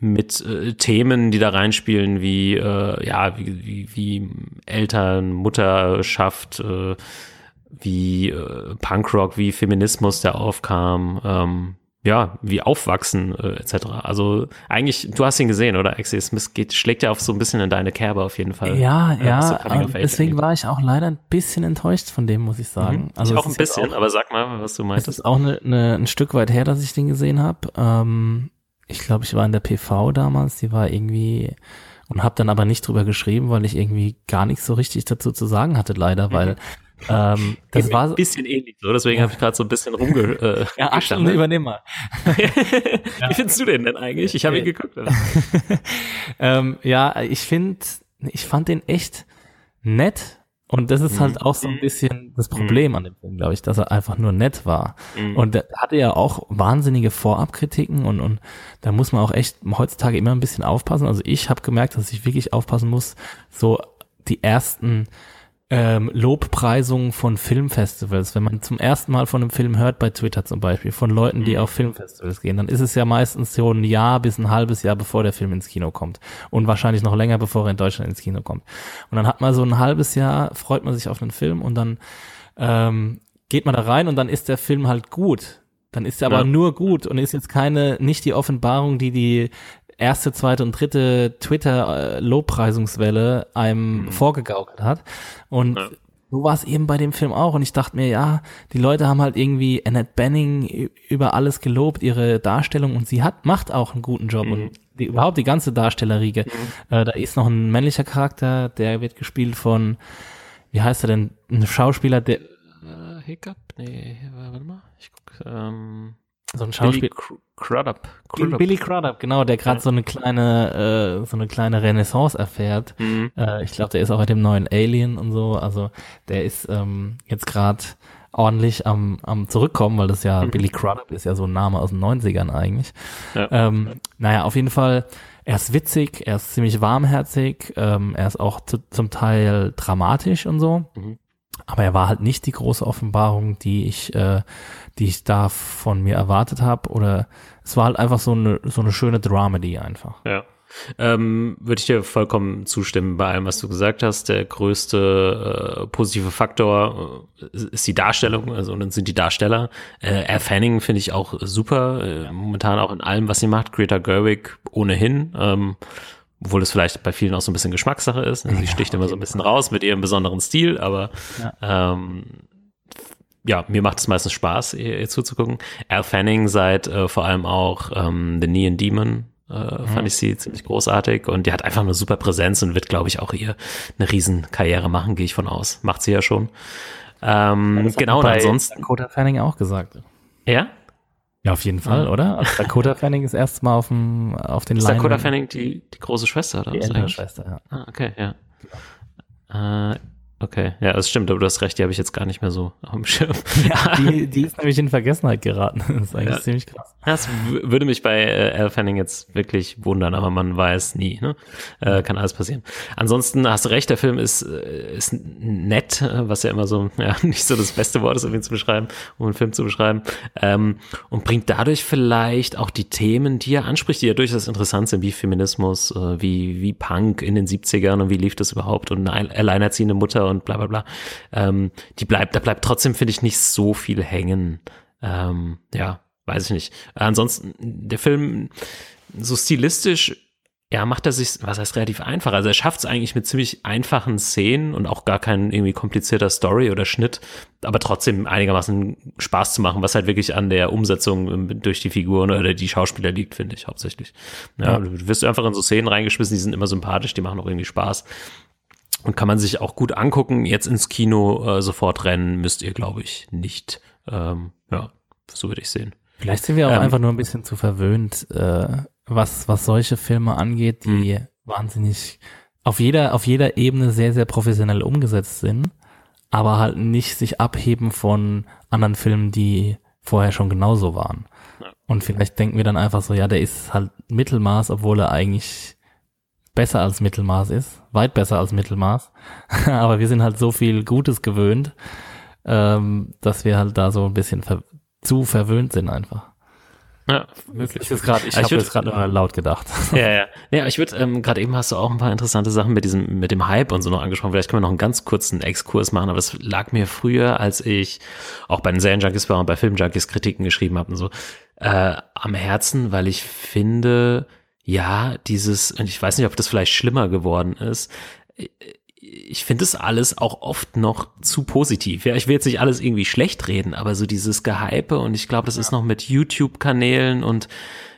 [SPEAKER 7] mit äh, Themen, die da reinspielen, wie äh, ja, wie, wie, wie Eltern, Mutterschaft, äh, wie äh, Punkrock, wie Feminismus, der aufkam, ähm, ja, wie Aufwachsen äh, etc. Also eigentlich, du hast ihn gesehen, oder? Axel Smith geht, schlägt ja auf so ein bisschen in deine Kerbe auf jeden Fall.
[SPEAKER 8] Ja,
[SPEAKER 7] Äh,
[SPEAKER 8] ja,
[SPEAKER 7] so
[SPEAKER 8] äh,
[SPEAKER 7] Age
[SPEAKER 8] deswegen war ich auch leider ein bisschen enttäuscht von dem, muss ich sagen.
[SPEAKER 7] also ich auch
[SPEAKER 8] es
[SPEAKER 7] ein bisschen,
[SPEAKER 8] auch-
[SPEAKER 7] aber sag mal, was du
[SPEAKER 8] Es
[SPEAKER 7] meintest.
[SPEAKER 8] ist auch eine, eine, ein Stück weit her, dass ich den gesehen habe. Ähm, ich glaube, ich war in der PV damals, die war irgendwie und habe dann aber nicht drüber geschrieben, weil ich irgendwie gar nichts so richtig dazu zu sagen hatte, leider, weil ähm, das war so,
[SPEAKER 7] ein bisschen ähnlich so, deswegen habe ich gerade so ein bisschen rumge äh,
[SPEAKER 8] ja, Axel,
[SPEAKER 7] gestammelt.
[SPEAKER 8] übernimm mal. [laughs]
[SPEAKER 7] Wie findest du den denn eigentlich? Ich habe ihn geguckt. Oder? [laughs]
[SPEAKER 8] ähm, ja, ich finde, ich fand den echt nett. Und das ist halt auch so ein bisschen das Problem an dem Film, glaube ich, dass er einfach nur nett war. Und der hatte ja auch wahnsinnige Vorabkritiken und, und da muss man auch echt heutzutage immer ein bisschen aufpassen. Also ich habe gemerkt, dass ich wirklich aufpassen muss, so die ersten ähm, Lobpreisungen von Filmfestivals. Wenn man zum ersten Mal von einem Film hört, bei Twitter zum Beispiel, von Leuten, die auf Filmfestivals gehen, dann ist es ja meistens so ein Jahr bis ein halbes Jahr, bevor der Film ins Kino kommt. Und wahrscheinlich noch länger, bevor er in Deutschland ins Kino kommt. Und dann hat man so ein halbes Jahr, freut man sich auf einen Film und dann ähm, geht man da rein und dann ist der Film halt gut. Dann ist er aber
[SPEAKER 7] Ja.
[SPEAKER 8] nur gut und ist jetzt keine, nicht die Offenbarung, die die erste, zweite und dritte Twitter-Lobpreisungswelle einem vorgegaukelt hat. Und
[SPEAKER 7] Ja.
[SPEAKER 8] so war es eben bei dem Film auch. Und ich dachte mir, ja, die Leute haben halt irgendwie Annette Benning über alles gelobt, ihre Darstellung und sie hat, macht auch einen guten Job und die, überhaupt die ganze Darstellerriege. Äh, da ist noch ein männlicher Charakter, der wird gespielt von, wie heißt er denn, ein Schauspieler, der,
[SPEAKER 7] Äh, Hiccup? Nee, warte mal. Ich guck. Ähm,
[SPEAKER 8] so ein
[SPEAKER 7] Billy
[SPEAKER 8] Schauspieler,
[SPEAKER 7] Cr- Crudup.
[SPEAKER 8] Billy,
[SPEAKER 7] Crudup.
[SPEAKER 8] Billy Crudup, genau, der gerade so eine kleine, äh, so eine kleine Renaissance erfährt.
[SPEAKER 7] Mhm.
[SPEAKER 8] Äh, ich glaube, der ist auch in dem neuen Alien und so. Also der ist ähm, jetzt gerade ordentlich am, am zurückkommen, weil das ja Billy Crudup ist ja so ein Name aus den 90ern eigentlich.
[SPEAKER 7] Ja.
[SPEAKER 8] Ähm, naja, auf jeden Fall, er ist witzig, er ist ziemlich warmherzig, ähm, er ist auch zu, zum Teil dramatisch und so.
[SPEAKER 7] Mhm.
[SPEAKER 8] Aber er war halt nicht die große Offenbarung, die ich, äh, die ich da von mir erwartet habe. Oder es war halt einfach so eine, so eine schöne Dramedy einfach.
[SPEAKER 7] Ja. Ähm, Würde ich dir vollkommen zustimmen bei allem, was du gesagt hast. Der größte äh, positive Faktor äh, ist die Darstellung, also und dann sind die Darsteller. Äh, Air Fanning finde ich auch super, äh, momentan auch in allem, was sie macht. Greta Gerwig ohnehin, ähm, obwohl es vielleicht bei vielen auch so ein bisschen Geschmackssache ist. Also sie sticht immer so ein bisschen raus mit ihrem besonderen Stil, aber ähm, ja, mir macht es meistens Spaß, ihr, ihr zuzugucken. Al Fanning seit äh, vor allem auch ähm, The Neon Demon äh, fand ich sie ziemlich großartig und die hat einfach eine super Präsenz und wird, glaube ich, auch ihr eine riesen Karriere machen, gehe ich von aus. Macht sie ja schon. Ähm,
[SPEAKER 8] hat
[SPEAKER 7] genau, und ansonsten,
[SPEAKER 8] Dakota Fanning auch gesagt.
[SPEAKER 7] ja?
[SPEAKER 8] Ja, auf jeden Fall, oder? [laughs] Also Dakota Fanning ist erst mal auf, dem, auf den
[SPEAKER 7] Ist Dakota
[SPEAKER 8] Leinwand-
[SPEAKER 7] Fanning die, die große Schwester oder
[SPEAKER 8] die
[SPEAKER 7] was
[SPEAKER 8] ältere
[SPEAKER 7] eigentlich?
[SPEAKER 8] Schwester, ja.
[SPEAKER 7] Ah, okay, ja. Äh, okay, ja, das stimmt, aber du hast recht, die habe ich jetzt gar nicht mehr so auf dem Schirm. [laughs]
[SPEAKER 8] ja die, [laughs] die ist nämlich in Vergessenheit geraten. Das ist eigentlich
[SPEAKER 7] Ja.
[SPEAKER 8] ziemlich krass.
[SPEAKER 7] Das würde mich bei äh, Al Fanning jetzt wirklich wundern, aber man weiß nie. Ne? Äh, kann alles passieren. Ansonsten hast du recht, der Film ist, äh, ist nett, äh, was ja immer so [laughs] ja, nicht so das beste Wort ist, um ihn zu beschreiben, um einen Film zu beschreiben. Ähm, und bringt dadurch vielleicht auch die Themen, die er anspricht, die ja durchaus interessant sind, wie Feminismus, äh, wie, wie Punk in den 70ern und wie lief das überhaupt und eine alleinerziehende Mutter und bla bla bla. Ähm, die bleibt, da bleibt trotzdem, finde ich, nicht so viel hängen. Ähm, ja, weiß ich nicht. Ansonsten, der Film, so stilistisch, ja, macht er sich, was heißt relativ einfach. Also er schafft es eigentlich mit ziemlich einfachen Szenen und auch gar kein irgendwie komplizierter Story oder Schnitt, aber trotzdem einigermaßen Spaß zu machen, was halt wirklich an der Umsetzung ähm, durch die Figuren oder die Schauspieler liegt, finde ich hauptsächlich. Ja,
[SPEAKER 8] Ja.
[SPEAKER 7] Du wirst einfach in so Szenen reingeschmissen, die sind immer sympathisch, die machen auch irgendwie Spaß. Und kann man sich auch gut angucken. Jetzt ins Kino äh, sofort rennen müsst ihr, glaube ich, nicht. Ähm, ja, so würde ich sehen.
[SPEAKER 8] Vielleicht sind wir auch
[SPEAKER 7] Ähm,
[SPEAKER 8] einfach nur ein bisschen zu verwöhnt, äh, was, was solche Filme angeht, die
[SPEAKER 7] Mhm.
[SPEAKER 8] wahnsinnig auf jeder, auf jeder Ebene sehr, sehr professionell umgesetzt sind, aber halt nicht sich abheben von anderen Filmen, die vorher schon genauso waren. Und vielleicht denken wir dann einfach so, ja, der ist halt Mittelmaß, obwohl er eigentlich besser als Mittelmaß ist, weit besser als Mittelmaß. [laughs] aber wir sind halt so viel Gutes gewöhnt, ähm, dass wir halt da so ein bisschen ver zu verwöhnt sind einfach.
[SPEAKER 7] Ja,
[SPEAKER 8] Ich, ist grad, ich
[SPEAKER 7] ich
[SPEAKER 8] habe jetzt gerade nur laut gedacht. [laughs]
[SPEAKER 7] Ja, ja. Ja, ich würde, ähm, gerade eben hast du auch ein paar interessante Sachen mit diesem, mit dem Hype und so noch angesprochen. Vielleicht können wir noch einen ganz kurzen Exkurs machen, aber es lag mir früher, als ich auch bei den Serienjunkies war und bei Filmjunkies Kritiken geschrieben habe und so, äh, am Herzen, weil ich finde, ja, dieses, und ich weiß nicht, ob das vielleicht schlimmer geworden ist, ich finde es alles auch oft noch zu positiv. Ja, ich will jetzt nicht alles irgendwie schlecht reden, aber so dieses Gehype und ich glaube, das ist noch mit YouTube-Kanälen und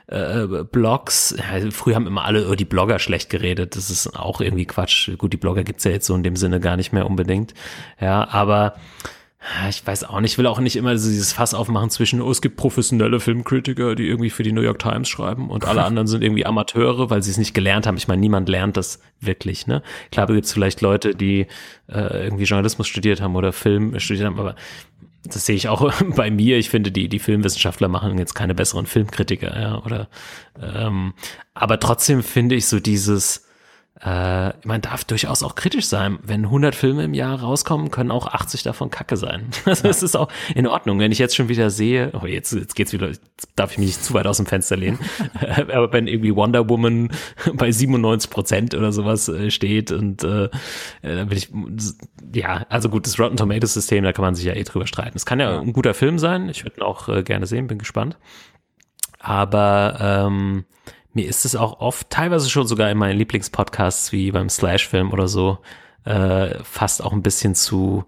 [SPEAKER 7] äh, Blogs. Ja, früher haben immer alle über die Blogger schlecht geredet. Das ist auch irgendwie Quatsch. Gut, die Blogger gibt's ja jetzt so in dem Sinne gar nicht mehr unbedingt. Ja, aber ich weiß auch nicht, ich will auch nicht immer so dieses Fass aufmachen zwischen, oh, es gibt professionelle Filmkritiker, die irgendwie für die New York Times schreiben und alle [laughs] anderen sind irgendwie Amateure, weil sie es nicht gelernt haben. Ich meine, niemand lernt das wirklich, ne? Klar gibt es vielleicht Leute, die äh, irgendwie Journalismus studiert haben oder Film studiert haben, aber das sehe ich auch [laughs] bei mir. Ich finde, die, die Filmwissenschaftler machen jetzt keine besseren Filmkritiker, ja, oder ähm, aber trotzdem finde ich so dieses äh, man darf durchaus auch kritisch sein. Wenn 100 Filme im Jahr rauskommen, können auch 80 davon Kacke sein. Also [laughs] das ist auch in Ordnung. Wenn ich jetzt schon wieder sehe, oh jetzt, jetzt geht's wieder, jetzt darf ich mich nicht zu weit aus dem Fenster lehnen, [laughs] aber wenn irgendwie Wonder Woman [laughs] bei 97 Prozent oder sowas äh, steht und äh, dann bin ich, ja, also gut, das Rotten Tomatoes System, da kann man sich ja eh drüber streiten. Es kann ja, ein guter Film sein, ich würde ihn auch äh, gerne sehen, bin gespannt. Aber ähm, mir ist es auch oft, teilweise schon sogar in meinen Lieblingspodcasts wie beim Slash-Film oder so, äh, fast auch ein bisschen zu,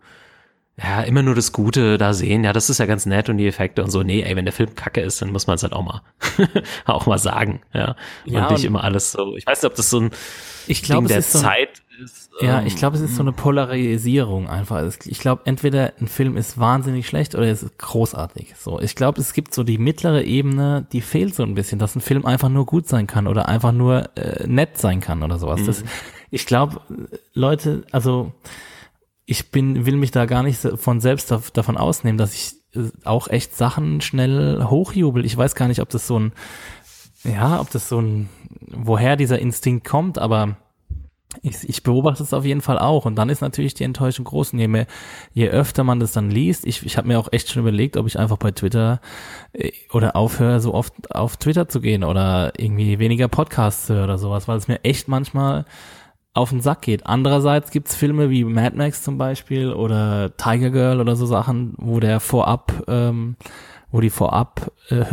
[SPEAKER 7] ja, immer nur das Gute da sehen. Ja, das ist ja ganz nett und die Effekte und so. Nee, ey, wenn der Film kacke ist, dann muss man es halt auch mal, [laughs] auch mal sagen. Ja,
[SPEAKER 8] Ja,
[SPEAKER 7] und nicht immer alles so. Ich weiß nicht, ob das so ein
[SPEAKER 8] Ich glaube,
[SPEAKER 7] Ding
[SPEAKER 8] es
[SPEAKER 7] der
[SPEAKER 8] ist so
[SPEAKER 7] Zeit ist.
[SPEAKER 8] Ja,
[SPEAKER 7] ähm,
[SPEAKER 8] ich glaube, es ist so eine Polarisierung einfach. Ich glaube, entweder ein Film ist wahnsinnig schlecht oder es ist großartig. So, ich glaube, es gibt so die mittlere Ebene, die fehlt so ein bisschen, dass ein Film einfach nur gut sein kann oder einfach nur äh, nett sein kann oder sowas. Das, ich glaube, Leute, also ich bin, will mich da gar nicht von selbst dav- davon ausnehmen, dass ich äh, auch echt Sachen schnell hochjubel. Ich weiß gar nicht, ob das so ein, ja, ob das so ein, woher dieser Instinkt kommt, aber ich, ich beobachte es auf jeden Fall auch. Und dann ist natürlich die Enttäuschung groß. Und je, mehr, je öfter man das dann liest, ich, ich habe mir auch echt schon überlegt, ob ich einfach bei Twitter äh, oder aufhöre, so oft auf Twitter zu gehen oder irgendwie weniger Podcasts höre oder sowas, weil es mir echt manchmal auf den Sack geht. Andererseits gibt's Filme wie Mad Max zum Beispiel oder Tiger Girl oder so Sachen, wo der vorab, ähm, wo die vorab äh,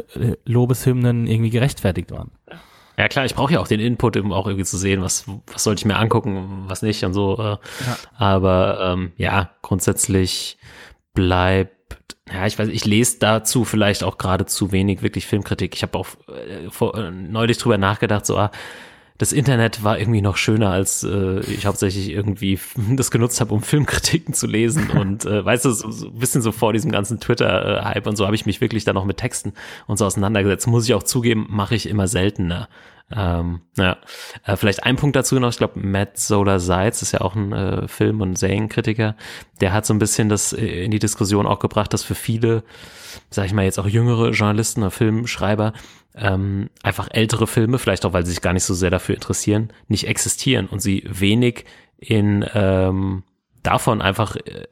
[SPEAKER 8] Lobeshymnen irgendwie gerechtfertigt waren.
[SPEAKER 7] Ja klar, ich brauche ja auch den Input, um auch irgendwie zu sehen, was, was sollte ich mir angucken, was nicht und so. Äh, Aber ähm, ja, grundsätzlich bleibt, ja, ich weiß, ich lese dazu vielleicht auch gerade zu wenig wirklich Filmkritik. Ich habe auch äh, vor, äh, neulich drüber nachgedacht, so, ah, das Internet war irgendwie noch schöner, als äh, ich hauptsächlich irgendwie [laughs] das genutzt habe, um Filmkritiken zu lesen. [laughs] Und äh, weißt du, so, so ein bisschen so vor diesem ganzen Twitter-Hype und so habe ich mich wirklich dann noch mit Texten und so auseinandergesetzt. Muss ich auch zugeben, mache ich immer seltener. Ähm, ja, äh, vielleicht ein Punkt dazu noch, ich glaube, Matt Solar Seitz ist ja auch ein äh, Film- und Serienkritiker, der hat so ein bisschen das äh, in die Diskussion auch gebracht, dass für viele, sag ich mal jetzt auch jüngere Journalisten oder Filmschreiber, ähm, einfach ältere Filme, vielleicht auch, weil sie sich gar nicht so sehr dafür interessieren, nicht existieren und sie wenig in ähm, davon einfach äh,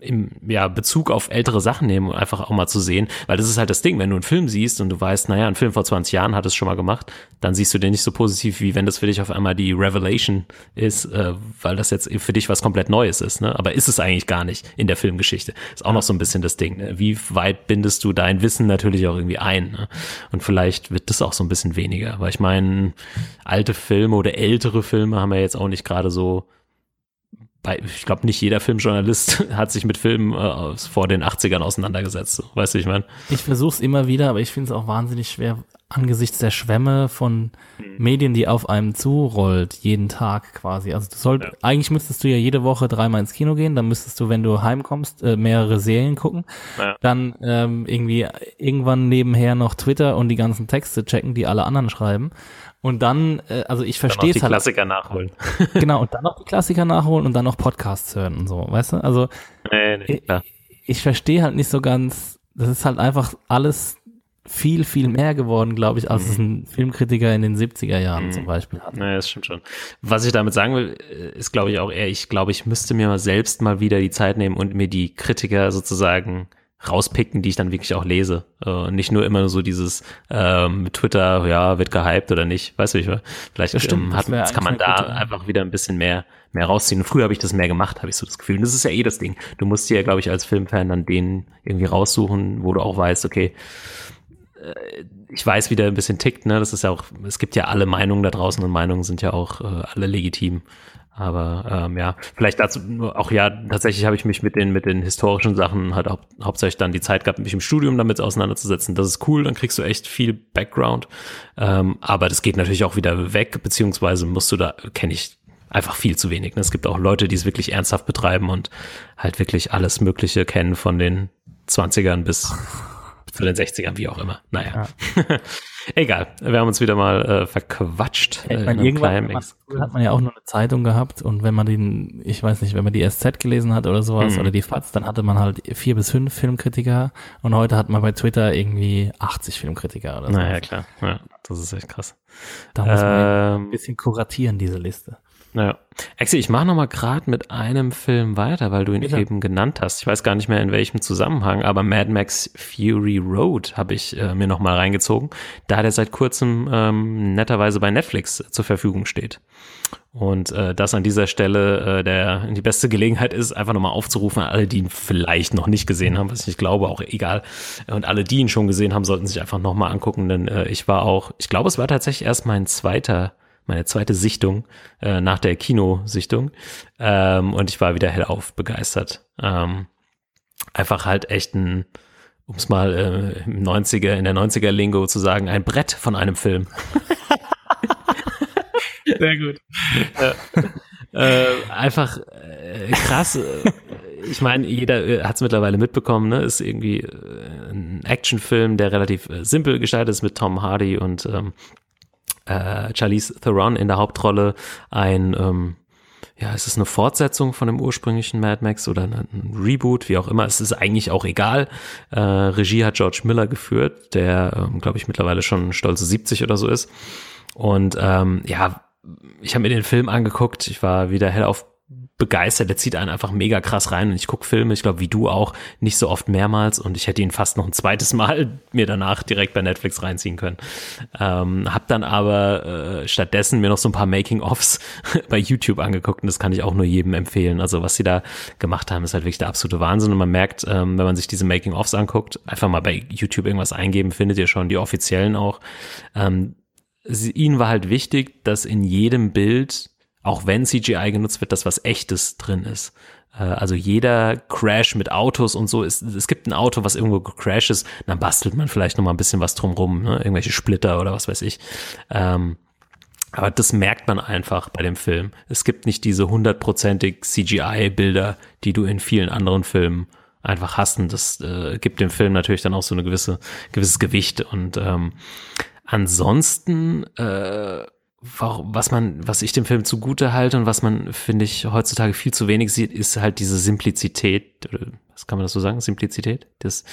[SPEAKER 7] im ja, Bezug auf ältere Sachen nehmen und einfach auch mal zu sehen, weil das ist halt das Ding, wenn du einen Film siehst und du weißt, naja, ein Film vor 20 Jahren hat es schon mal gemacht, dann siehst du den nicht so positiv, wie wenn das für dich auf einmal die Revelation ist, äh, weil das jetzt für dich was komplett Neues ist, ne? Aber ist es eigentlich gar nicht in der Filmgeschichte. Ist auch noch so ein bisschen das Ding, ne? Wie weit bindest du dein Wissen natürlich auch irgendwie ein, ne? Und vielleicht wird das auch so ein bisschen weniger, weil ich meine, alte Filme oder ältere Filme haben ja jetzt auch nicht gerade so bei, ich glaube, nicht jeder Filmjournalist [laughs] hat sich mit Filmen äh, aus- vor den 80ern auseinandergesetzt. so. Weißt du, ich meine?
[SPEAKER 8] Ich versuche es immer wieder, aber ich finde es auch wahnsinnig schwer angesichts der Schwämme von Medien, die auf einem zurollt, jeden Tag quasi. Also du sollst, eigentlich müsstest du ja jede Woche dreimal ins Kino gehen, dann müsstest du, wenn du heimkommst, äh, mehrere Serien gucken,
[SPEAKER 7] Ja.
[SPEAKER 8] dann ähm, irgendwie irgendwann nebenher noch Twitter und die ganzen Texte checken, die alle anderen schreiben. Und dann, äh, also ich verstehe
[SPEAKER 7] die
[SPEAKER 8] es halt.
[SPEAKER 7] Klassiker nachholen. [laughs]
[SPEAKER 8] Genau, und dann noch die Klassiker nachholen und dann noch Podcasts hören und so, weißt du? Also
[SPEAKER 7] nee, nee, klar.
[SPEAKER 8] ich verstehe halt nicht so ganz, das ist halt einfach alles viel, viel mehr geworden, glaube ich, als es ein Filmkritiker in den 70er Jahren zum Beispiel hat.
[SPEAKER 7] Nee, das stimmt schon. Was ich damit sagen will, äh, ist, glaube ich, auch eher, ich glaube, ich müsste mir mal selbst mal wieder die Zeit nehmen und mir die Kritiker sozusagen rauspicken, die ich dann wirklich auch lese. Äh, nicht nur immer so dieses ähm, Twitter, ja, wird gehypt oder nicht. Weißt du, ich will? Vielleicht
[SPEAKER 8] Das stimmt,
[SPEAKER 7] ähm, hat, das kann man da
[SPEAKER 8] gute-
[SPEAKER 7] einfach wieder ein bisschen mehr, mehr rausziehen. Und früher habe ich das mehr gemacht, habe ich so das Gefühl. Und das ist ja eh das Ding. Du musst dir ja, glaube ich, als Filmfan dann den irgendwie raussuchen, wo du auch weißt, okay, äh, ich weiß, wie der ein bisschen tickt, ne? Das ist ja auch, es gibt ja alle Meinungen da draußen und Meinungen sind ja auch äh, alle legitim. Aber ähm, ja, vielleicht dazu nur auch ja, tatsächlich habe ich mich mit den mit den historischen Sachen halt hau hauptsächlich dann die Zeit gehabt, mich im Studium damit auseinanderzusetzen. Das ist cool, dann kriegst du echt viel Background. Ähm, aber das geht natürlich auch wieder weg, beziehungsweise musst du da, kenne ich einfach viel zu wenig. Ne? Es gibt auch Leute, die es wirklich ernsthaft betreiben und halt wirklich alles Mögliche kennen von den 20ern bis zu den 60ern, wie auch immer. Naja. [laughs] Egal, wir haben uns wieder mal äh, verquatscht.
[SPEAKER 8] Ich
[SPEAKER 7] äh,
[SPEAKER 8] meine, irgendwann hat man, hat man ja auch nur eine Zeitung gehabt und wenn man den, ich weiß nicht, wenn man die SZ gelesen hat oder sowas
[SPEAKER 7] Mhm.
[SPEAKER 8] oder die FAZ, dann hatte man halt vier bis fünf Filmkritiker und heute hat man bei Twitter irgendwie 80 Filmkritiker oder so.
[SPEAKER 7] Naja, klar. Ja, das ist echt krass.
[SPEAKER 8] Da muss man ein
[SPEAKER 7] Ähm,
[SPEAKER 8] bisschen kuratieren, diese Liste.
[SPEAKER 7] Ja. Axel, ich mache noch mal gerade mit einem Film weiter, weil du ihn
[SPEAKER 8] Bitte.
[SPEAKER 7] eben genannt hast. Ich weiß gar nicht mehr in welchem Zusammenhang, aber Mad Max Fury Road habe ich äh, mir noch mal reingezogen, da der seit kurzem ähm, netterweise bei Netflix zur Verfügung steht. Und äh, das an dieser Stelle äh, der die beste Gelegenheit ist, einfach nochmal aufzurufen, alle, die ihn vielleicht noch nicht gesehen haben, was ich glaube, auch egal. Und alle, die ihn schon gesehen haben, sollten sich einfach nochmal angucken, denn äh, ich war auch, ich glaube, es war tatsächlich erst mein zweiter, meine zweite Sichtung äh, nach der Kinosichtung. Ähm, und ich war wieder hellauf begeistert. Ähm, einfach halt echt ein, um es mal äh, im 90er, in der 90er Lingo zu sagen, ein Brett von einem Film. [laughs]
[SPEAKER 8] Sehr gut.
[SPEAKER 7] äh, einfach äh, krass. äh, Ich meine, jeder äh, hat es mittlerweile mitbekommen, ne? Ist irgendwie ein Actionfilm, der relativ äh, simpel gestaltet ist mit Tom Hardy und ähm, äh, Charlize Theron in der Hauptrolle. Ein ähm, ja, ist es eine Fortsetzung von dem ursprünglichen Mad Max oder ein, Reboot, wie auch immer. Es ist eigentlich auch egal. Äh, Regie hat George Miller geführt, der, ähm, glaube ich, mittlerweile schon stolze 70 oder so ist. Und ähm, ja, ich habe mir den Film angeguckt, ich war wieder hellauf begeistert, der zieht einen einfach mega krass rein und ich gucke Filme, ich glaube wie du auch, nicht so oft mehrmals und ich hätte ihn fast noch ein zweites Mal [laughs] mir danach direkt bei Netflix reinziehen können. Ähm, hab dann aber äh, stattdessen mir noch so ein paar Making-ofs [laughs] bei YouTube angeguckt und das kann ich auch nur jedem empfehlen. Also was sie da gemacht haben, ist halt wirklich der absolute Wahnsinn und man merkt, ähm, wenn man sich diese Making-ofs anguckt, einfach mal bei YouTube irgendwas eingeben, findet ihr schon die offiziellen auch. Ähm, sie, ihnen war halt wichtig, dass in jedem Bild, auch wenn CGI genutzt wird, dass was echtes drin ist. Äh, Also jeder Crash mit Autos und so ist, es gibt ein Auto, was irgendwo gecrashed ist, dann bastelt man vielleicht noch mal ein bisschen was drumrum, ne? irgendwelche Splitter oder was weiß ich. Ähm, aber das merkt man einfach bei dem Film. Es gibt nicht diese hundertprozentig CGI-Bilder, die du in vielen anderen Filmen einfach hast. Und das äh, gibt dem Film natürlich dann auch so eine gewisse, gewisses Gewicht. Und ähm, ansonsten, äh, was man, was ich dem Film zugute halte und was man, finde ich, heutzutage viel zu wenig sieht, ist halt diese Simplizität, oder was kann man das so sagen? Simplizität? Das,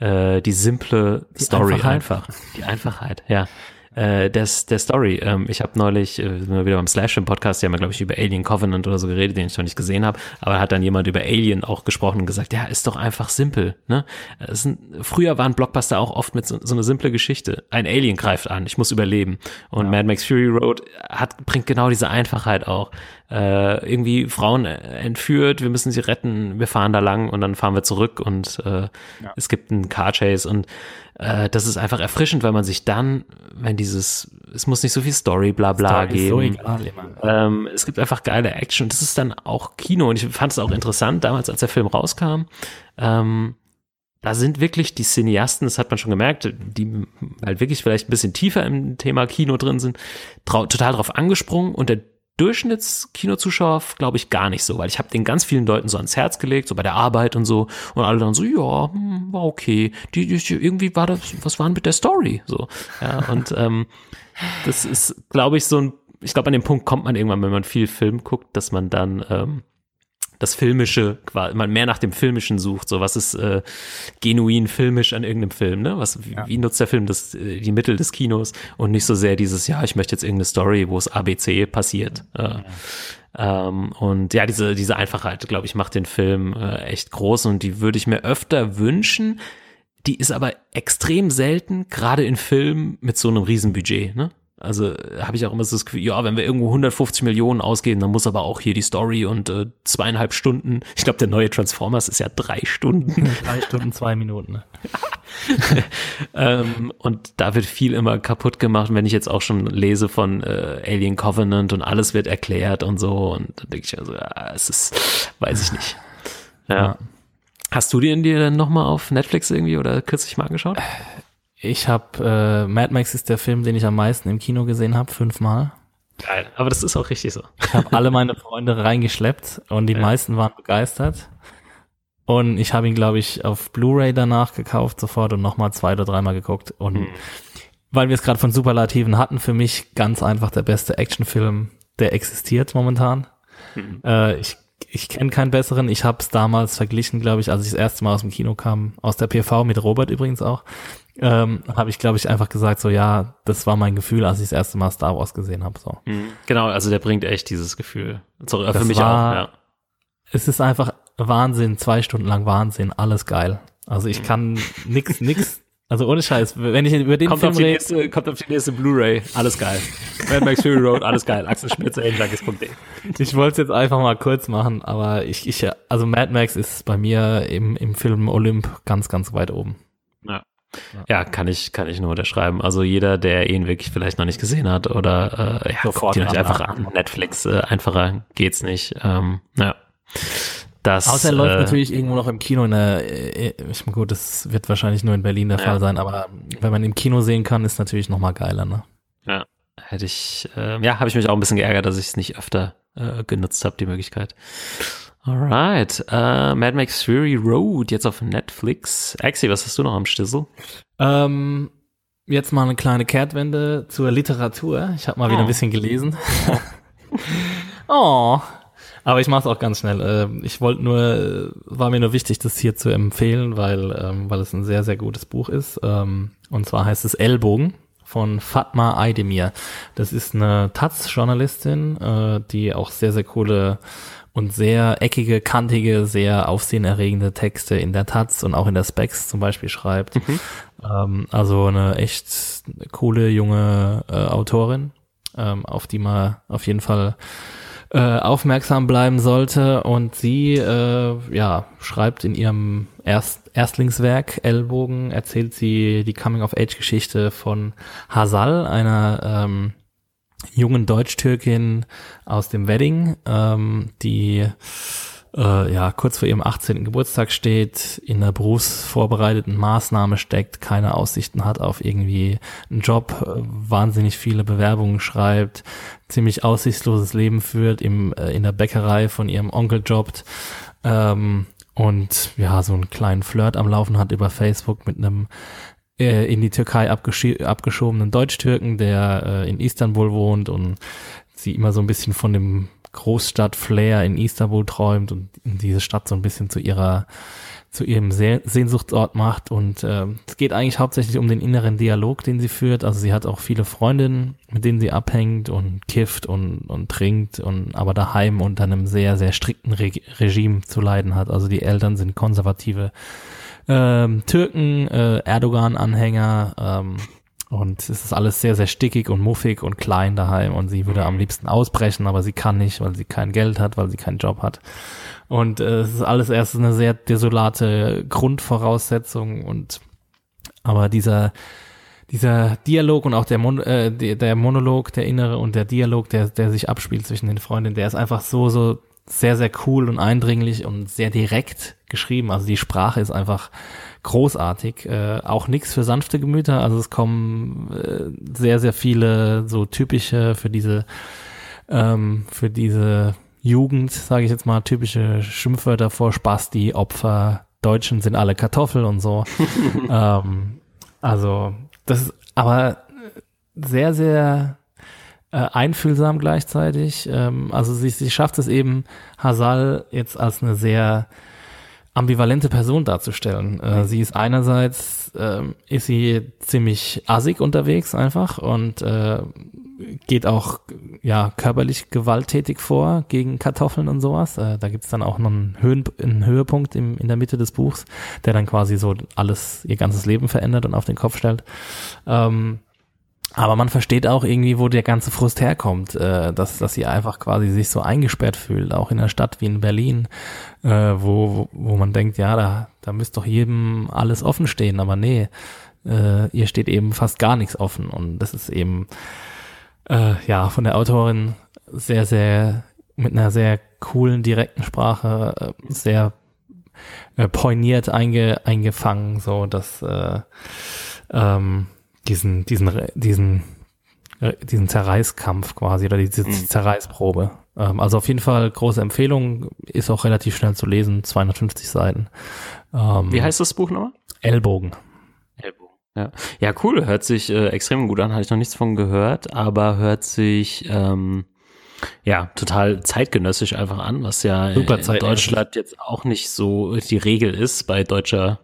[SPEAKER 7] äh, die simple Story
[SPEAKER 8] Einfachheit.
[SPEAKER 7] einfach. Die Einfachheit, ja. Äh, des, der Story. Ähm, ich habe neulich, äh, sind wir wieder beim Slash im Podcast, die haben wir, glaube ich, über Alien Covenant oder so geredet, den ich noch nicht gesehen habe, aber hat dann jemand über Alien auch gesprochen und gesagt, ja, ist doch einfach simpel. Ne? Sind, früher waren Blockbuster auch oft mit so, so eine simple Geschichte. Ein Alien greift an, ich muss überleben. Und Mad Max Fury Road hat, bringt genau diese Einfachheit auch. Äh, irgendwie Frauen entführt, wir müssen sie retten, wir fahren da lang und dann fahren wir zurück und äh, es gibt einen Car Chase und äh, das ist einfach erfrischend, weil man sich dann, wenn dieses, es muss nicht so viel Story bla bla
[SPEAKER 8] Story ist so
[SPEAKER 7] geben.
[SPEAKER 8] egal.
[SPEAKER 7] Ähm, es gibt einfach geile Action. Das ist dann auch Kino und ich fand es auch interessant damals, als der Film rauskam. Ähm, da sind wirklich die Cineasten, das hat man schon gemerkt, die halt wirklich vielleicht ein bisschen tiefer im Thema Kino drin sind, total drauf angesprungen und der Durchschnittskinozuschauer glaube ich gar nicht so, weil ich habe den ganz vielen Leuten so ans Herz gelegt, so bei der Arbeit und so und alle dann so, ja, hm, war okay. Die, die, irgendwie war das, was war denn mit der Story? So, ja, und ähm, das ist, glaube ich, so ein, ich glaube, an dem Punkt kommt man irgendwann, wenn man viel Film guckt, dass man dann ähm, das Filmische, man mehr nach dem Filmischen sucht, so was ist äh, genuin filmisch an irgendeinem Film, ne? Was, wie, wie nutzt der Film das, äh, die Mittel des Kinos und nicht so sehr dieses, ja, ich möchte jetzt irgendeine Story, wo es ABC passiert. Äh, ähm, und ja, diese, diese Einfachheit, glaube ich, macht den Film äh, echt groß und die würde ich mir öfter wünschen. Die ist aber extrem selten, gerade in Filmen mit so einem Riesenbudget, ne? Also habe ich auch immer so das Gefühl, ja, wenn wir irgendwo 150 Millionen ausgeben, dann muss aber auch hier die Story und äh, zweieinhalb Stunden. Ich glaube, der neue Transformers ist ja drei Stunden. [laughs]
[SPEAKER 8] Drei Stunden, zwei Minuten. Ne? [laughs]
[SPEAKER 7] ähm, und da wird viel immer kaputt gemacht. Und wenn ich jetzt auch schon lese von äh, Alien Covenant und alles wird erklärt und so, und dann denke ich also, ja, es ist, weiß ich nicht. Ja.
[SPEAKER 8] Ja.
[SPEAKER 7] Hast du den dir dann nochmal auf Netflix irgendwie oder kürzlich mal angeschaut?
[SPEAKER 8] Ich habe, äh, Mad Max ist der Film, den ich am meisten im Kino gesehen habe, fünfmal.
[SPEAKER 7] Geil. Aber das ist auch richtig so.
[SPEAKER 8] Ich habe alle meine Freunde [laughs] reingeschleppt und die meisten waren begeistert. Und ich habe ihn, glaube ich, auf Blu-ray danach gekauft sofort und nochmal zwei oder dreimal geguckt. Und weil wir es gerade von Superlativen hatten, für mich ganz einfach der beste Actionfilm, der existiert momentan. Äh, ich ich kenne keinen besseren. Ich habe es damals verglichen, glaube ich, als ich das erste Mal aus dem Kino kam, aus der PV mit Robert übrigens auch, ähm, habe ich, glaube ich, einfach gesagt, so ja, das war mein Gefühl, als ich das erste Mal Star Wars gesehen habe. So.
[SPEAKER 7] Genau, also der bringt echt dieses Gefühl. Sorry, für
[SPEAKER 8] Das
[SPEAKER 7] mich
[SPEAKER 8] war-
[SPEAKER 7] auch, ja.
[SPEAKER 8] Es ist einfach Wahnsinn, zwei Stunden lang Wahnsinn, alles geil. Also ich kann nix, nix, also ohne Scheiß, wenn ich über den
[SPEAKER 7] Kommt
[SPEAKER 8] Film
[SPEAKER 7] auf, die
[SPEAKER 8] rede,
[SPEAKER 7] nächste, kommt auf die nächste Blu-ray, alles geil. Mad Max Fury Road, alles geil. Axel Spitze, Endlages.de.
[SPEAKER 8] Ich wollte es jetzt einfach mal kurz machen, aber ich, ich, also Mad Max ist bei mir im, im Film Olymp ganz, ganz weit oben.
[SPEAKER 7] Ja. Kann ich, kann ich nur unterschreiben. Also jeder, der ihn wirklich vielleicht noch nicht gesehen hat oder äh, ja,
[SPEAKER 8] Sofort
[SPEAKER 7] guckt ihn euch einfach an. Netflix, äh, einfacher geht's nicht. Ähm, ja. Das,
[SPEAKER 8] Außer er läuft
[SPEAKER 7] äh,
[SPEAKER 8] natürlich irgendwo noch im Kino in der, äh, ich meine, gut, das wird wahrscheinlich nur in Berlin der
[SPEAKER 7] Ja.
[SPEAKER 8] Fall sein, aber wenn man im Kino sehen kann, ist natürlich noch mal geiler, ne?
[SPEAKER 7] Ja, hätte ich, äh, ja, habe ich mich auch ein bisschen geärgert, dass ich es nicht öfter äh, genutzt habe, die Möglichkeit. Alright, äh, Mad Max Fury Road, jetzt auf Netflix. Axi, was hast du noch am Stissel?
[SPEAKER 8] Ähm, jetzt mal eine kleine Kehrtwende zur Literatur. Ich habe mal wieder
[SPEAKER 7] Oh.
[SPEAKER 8] ein bisschen gelesen. [laughs] oh. Aber ich mache es auch ganz schnell. Ähm, Ich wollte nur, äh, war mir nur wichtig, das hier zu empfehlen, weil, ähm, weil es ein sehr, sehr gutes Buch ist. Ähm, Und zwar heißt es Ellbogen von Fatma Aydemir. Das ist eine Taz-Journalistin, äh, die auch sehr, sehr coole und sehr eckige, kantige, sehr aufsehenerregende Texte in der Taz und auch in der Specs zum Beispiel schreibt. Ähm, also eine echt coole junge äh, Autorin, ähm, auf die man auf jeden Fall äh, aufmerksam bleiben sollte. Und sie äh, ja, schreibt in ihrem Erst Erstlingswerk Ellbogen, erzählt sie die Coming-of-Age-Geschichte von Hasal, einer ähm, jungen Deutsch-Türkin aus dem Wedding, ähm, die äh, ja kurz vor ihrem 18. Geburtstag steht, in einer berufsvorbereiteten Maßnahme steckt, keine Aussichten hat auf irgendwie einen Job, äh, wahnsinnig viele Bewerbungen schreibt, ziemlich aussichtsloses Leben führt, im, äh, in der Bäckerei von ihrem Onkel jobbt ähm, und ja, so einen kleinen Flirt am Laufen hat über Facebook mit einem in die Türkei abgeschobenen Deutsch-Türken, der äh, in Istanbul wohnt und sie immer so ein bisschen von dem Großstadt-Flair in Istanbul träumt und diese Stadt so ein bisschen zu ihrer zu ihrem Se Sehnsuchtsort macht und ähm, es geht eigentlich hauptsächlich um den inneren Dialog, den sie führt. Also sie hat auch viele Freundinnen, mit denen sie abhängt und kifft und, und trinkt und aber daheim unter einem sehr, sehr strikten Re Regime zu leiden hat. Also die Eltern sind konservative ähm, Türken, äh, Erdogan-Anhänger ähm, und es ist alles sehr, sehr stickig und muffig und klein daheim und sie würde am liebsten ausbrechen, aber sie kann nicht, weil sie kein Geld hat, weil sie keinen Job hat. Und äh, es ist alles erst eine sehr desolate Grundvoraussetzung und aber dieser dieser Dialog und auch der, Mon äh, der, der Monolog, der innere und der Dialog, der, der sich abspielt zwischen den Freundinnen, der ist einfach so, so sehr, sehr cool und eindringlich und sehr direkt geschrieben. Also die Sprache ist einfach großartig. Äh, auch nichts für sanfte Gemüter. Also es kommen äh, sehr, sehr viele so typische für diese, ähm, für diese Jugend, sage ich jetzt mal, typische Schimpfwörter vor Spasti, Opfer, Deutschen sind alle Kartoffel und so. [laughs] ähm, also das ist aber sehr, sehr äh, einfühlsam gleichzeitig. Ähm, also sie, sie schafft es eben, Hasal jetzt als eine sehr ambivalente Person darzustellen. Äh, sie ist einerseits, ähm, ist sie ziemlich assig unterwegs einfach und äh, geht auch ja körperlich gewalttätig vor gegen Kartoffeln und sowas. Äh, da gibt's dann auch noch einen, Höhen, einen Höhepunkt im, in der Mitte des Buchs, der dann quasi so alles, ihr ganzes Leben verändert und auf den Kopf stellt. Ähm, aber man versteht auch irgendwie, wo der ganze Frust herkommt, äh, dass, dass sie einfach quasi sich so eingesperrt fühlt, auch in einer Stadt wie in Berlin, äh, wo, wo, wo man denkt, ja, da, da müsste doch jedem alles offen stehen, aber nee, äh, ihr steht eben fast gar nichts offen. Und das ist eben, äh, ja, von der Autorin sehr, sehr, mit einer sehr coolen, direkten Sprache, äh, sehr äh, pointiert einge, eingefangen, so dass, äh, ähm, diesen, diesen, diesen, äh, diesen Zerreißkampf quasi oder diese Zerreißprobe. Ähm, also auf jeden Fall große Empfehlung, ist auch relativ schnell zu lesen, 250 Seiten. Ähm,
[SPEAKER 7] Wie heißt das Buch nochmal?
[SPEAKER 8] Ellbogen.
[SPEAKER 7] Ellbogen. Ja, ja cool. Hört sich äh, extrem gut an. Hatte ich noch nichts von gehört, aber hört sich ähm, ja total zeitgenössisch einfach an, was ja
[SPEAKER 8] Super
[SPEAKER 7] in. Deutschland jetzt auch nicht so die Regel ist bei deutscher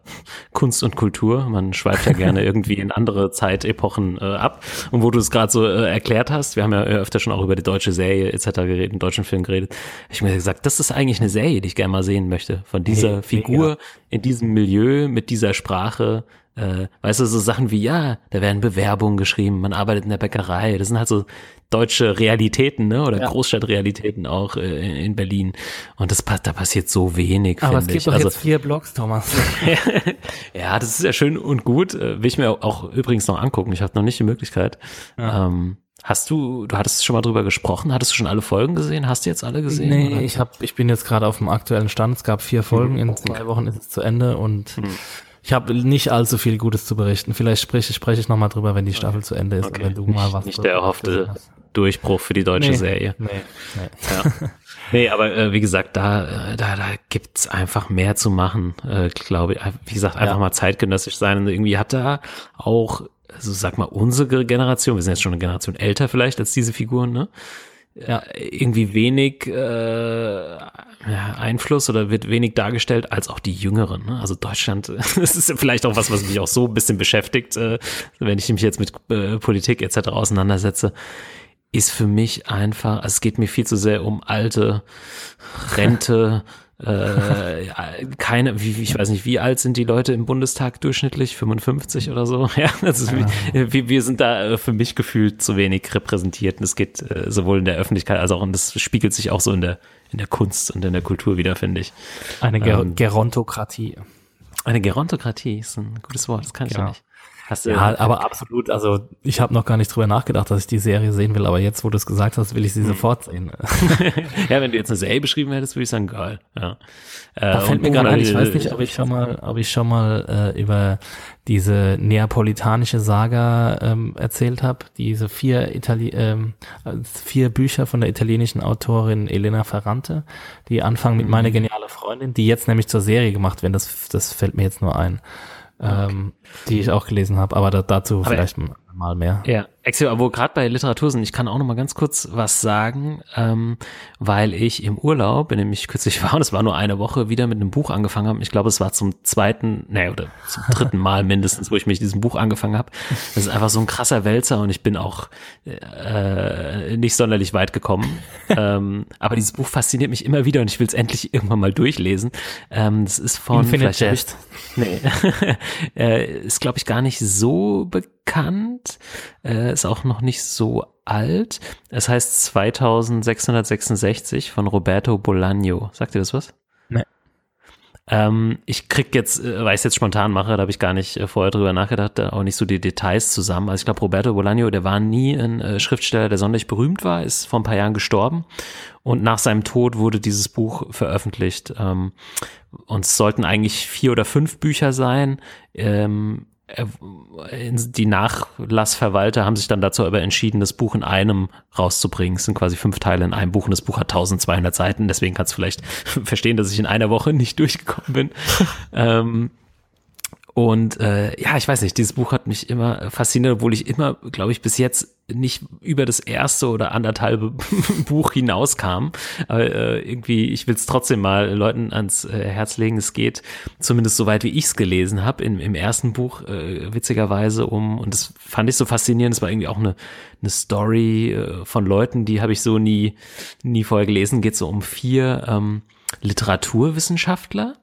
[SPEAKER 7] Kunst und Kultur. Man schweift ja gerne [laughs] irgendwie in andere Zeitepochen äh, ab. Und wo du es gerade so äh, erklärt hast, wir haben ja öfter schon auch über die deutsche Serie etc. geredet, einen deutschen Film geredet, ich mir gesagt, das ist eigentlich eine Serie, die ich gerne mal sehen möchte. Von dieser
[SPEAKER 8] Mega.
[SPEAKER 7] Figur in diesem Milieu mit dieser Sprache. Äh, weißt du, so Sachen wie, ja, da werden Bewerbungen geschrieben, man arbeitet in der Bäckerei. Das sind halt so deutsche Realitäten, ne? Oder Großstadtrealitäten auch äh, in Berlin. Und das pa- da passiert so wenig,
[SPEAKER 8] Aber es gibt
[SPEAKER 7] ich.
[SPEAKER 8] doch
[SPEAKER 7] Also,
[SPEAKER 8] jetzt vier Blogs, Thomas. [laughs] [laughs]
[SPEAKER 7] ja, das ist ja schön und gut. Äh, Will ich mir auch übrigens noch angucken. Ich habe noch nicht die Möglichkeit. Ähm, hast du, du hattest schon mal drüber gesprochen? Hattest du schon alle Folgen gesehen? Hast du jetzt alle gesehen?
[SPEAKER 8] Nee,
[SPEAKER 7] oder?
[SPEAKER 8] ich hab, ich bin jetzt gerade auf dem aktuellen Stand. Es gab vier Folgen, in zwei Wochen ist es zu Ende und ich habe nicht allzu viel Gutes zu berichten. Vielleicht spreche, spreche ich nochmal drüber, wenn die Staffel zu Ende ist,
[SPEAKER 7] Okay.
[SPEAKER 8] wenn du mal was
[SPEAKER 7] nicht der erhoffte. Durchbruch für die deutsche
[SPEAKER 8] Nee,
[SPEAKER 7] Serie.
[SPEAKER 8] Nee, nee.
[SPEAKER 7] Ja. Nee, aber äh, wie gesagt, da, äh, da, da gibt's einfach mehr zu machen, äh, glaube ich. Wie gesagt, einfach
[SPEAKER 8] Ja.
[SPEAKER 7] mal zeitgenössisch sein. Und irgendwie hat da auch, also sag mal, unsere Generation, wir sind jetzt schon eine Generation älter vielleicht als diese Figuren, ne?
[SPEAKER 8] Ja.
[SPEAKER 7] irgendwie wenig äh, Einfluss oder wird wenig dargestellt als auch die Jüngeren. Ne? Also Deutschland, [laughs] das ist vielleicht auch was, was mich auch so ein bisschen beschäftigt, äh, wenn ich mich jetzt mit äh, Politik etc. auseinandersetze, ist für mich einfach, also es geht mir viel zu sehr um alte Rente, [laughs] äh, ja, keine, wie, ich weiß nicht, wie alt sind die Leute im Bundestag durchschnittlich? 55 oder so? [laughs] Ja, ist wie, wie, wir sind da äh, für mich gefühlt zu wenig repräsentiert. Und es geht äh, sowohl in der Öffentlichkeit als auch, und das spiegelt sich auch so in der, in der Kunst und in der Kultur wieder, finde ich.
[SPEAKER 8] Eine Ger
[SPEAKER 7] Ähm,
[SPEAKER 8] Gerontokratie.
[SPEAKER 7] Eine Gerontokratie ist ein gutes Wort, das kann ich ja nicht. Hast du,
[SPEAKER 8] Ja, aber absolut. Also ich habe noch gar nicht drüber nachgedacht, dass ich die Serie sehen will, aber jetzt, wo du es gesagt hast, will ich
[SPEAKER 7] Hm.
[SPEAKER 8] sie sofort sehen. [laughs] [laughs]
[SPEAKER 7] ja, wenn du jetzt eine Serie beschrieben hättest, würde ich sagen, geil. Ja. Äh,
[SPEAKER 8] Da fällt mir gerade ein, ich weiß nicht, ob ich schon mal, ob ich schon mal äh, über diese neapolitanische Saga ähm, erzählt habe. Diese vier Itali ähm, äh, vier Bücher von der italienischen Autorin Elena Ferrante, die anfangen mit Meine geniale Freundin, die jetzt nämlich zur Serie gemacht werden. Das, das fällt mir jetzt nur ein, ähm, die ich auch gelesen habe. Aber da, dazu
[SPEAKER 7] Aber-
[SPEAKER 8] vielleicht mal mehr.
[SPEAKER 7] Ja, Aber wo gerade bei Literatur sind, ich kann auch noch mal ganz kurz was sagen, ähm, weil ich im Urlaub, in dem ich kürzlich [laughs] war, und es war nur eine Woche, wieder mit einem Buch angefangen habe. Ich glaube, es war zum zweiten, nee, oder zum dritten Mal mindestens, wo ich mich diesem Buch angefangen habe. Das ist einfach so ein krasser Wälzer und ich bin auch äh, nicht sonderlich weit gekommen. [laughs] ähm, aber dieses Buch fasziniert mich immer wieder und ich will es endlich irgendwann mal durchlesen. Ähm, das ist von
[SPEAKER 8] Infinite
[SPEAKER 7] vielleicht-. Nee. [laughs] äh, ist, glaube ich, gar nicht so bekannt. Äh, ist auch noch nicht so alt. Es heißt 2666 von Roberto Bolaño. Sagt ihr das was?
[SPEAKER 8] Nee.
[SPEAKER 7] Ähm, ich krieg jetzt, äh, weil ich es jetzt spontan mache, da habe ich gar nicht äh, vorher drüber nachgedacht, da auch nicht so die Details zusammen. Also ich glaube, Roberto Bolaño, der war nie ein äh, Schriftsteller, der sonderlich berühmt war, ist vor ein paar Jahren gestorben. Und nach seinem Tod wurde dieses Buch veröffentlicht. Ähm, und es sollten eigentlich vier oder fünf Bücher sein. Ähm, die Nachlassverwalter haben sich dann dazu aber entschieden, das Buch in einem rauszubringen. Es sind quasi fünf Teile in einem Buch und das Buch hat 1200 Seiten. Deswegen kannst du vielleicht [laughs] verstehen, dass ich in einer Woche nicht durchgekommen bin. [laughs] ähm, und äh, ja, ich weiß nicht, dieses Buch hat mich immer fasziniert, obwohl ich immer, glaube ich, bis jetzt nicht über das erste oder anderthalbe [laughs] Buch hinauskam. Aber äh, irgendwie, ich will es trotzdem mal Leuten ans äh, Herz legen. Es geht zumindest so weit, wie ich es gelesen habe, im, im ersten Buch äh, witzigerweise um, und das fand ich so faszinierend, es war irgendwie auch eine, eine Story äh, von Leuten, die habe ich so nie, nie vorher gelesen, geht so um vier ähm, Literaturwissenschaftler,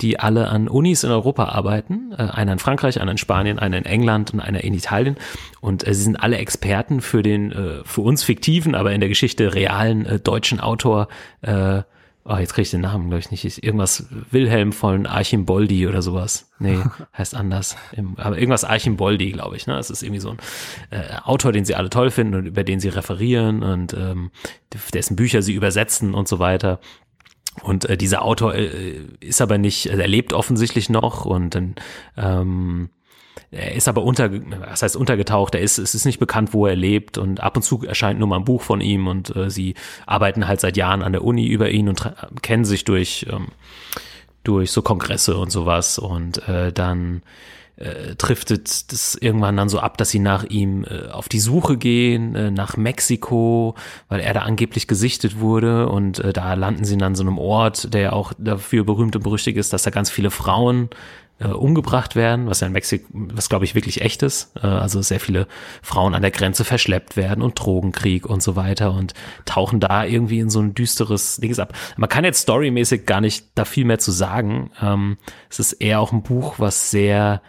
[SPEAKER 7] die alle an Unis in Europa arbeiten. Äh, einer in Frankreich, einer in Spanien, einer in England und einer in Italien. Und äh, sie sind alle Experten für den, äh, für uns fiktiven, aber in der Geschichte realen äh, deutschen Autor. Äh, oh, jetzt kriege ich den Namen, glaube ich, nicht. Ist Irgendwas Wilhelm von Archimboldi oder sowas. Nee, [laughs] heißt anders. Im, aber irgendwas Archimboldi, glaube ich. Ne? Das ist irgendwie so ein äh, Autor, den sie alle toll finden und über den sie referieren und ähm, dessen Bücher sie übersetzen und so weiter. Und äh, dieser Autor äh, ist aber nicht, also er lebt offensichtlich noch und dann ähm, er ist aber unter, was heißt untergetaucht, er ist, es ist nicht bekannt, wo er lebt und ab und zu erscheint nur mal ein Buch von ihm und äh, sie arbeiten halt seit Jahren an der Uni über ihn und kennen sich durch, ähm, durch so Kongresse und sowas und äh, dann äh, driftet das irgendwann dann so ab, dass sie nach ihm äh, auf die Suche gehen, äh, nach Mexiko, weil er da angeblich gesichtet wurde und äh, da landen sie dann an so einem Ort, der ja auch dafür berühmt und berüchtigt ist, dass da ganz viele Frauen äh, umgebracht werden, was ja in Mexiko, was glaube ich wirklich echt ist. Äh, also sehr viele Frauen an der Grenze verschleppt werden und Drogenkrieg und so weiter und tauchen da irgendwie in so ein düsteres Dings ab. Man kann jetzt storymäßig gar nicht da viel mehr zu sagen. Ähm, es ist eher auch ein Buch, was sehr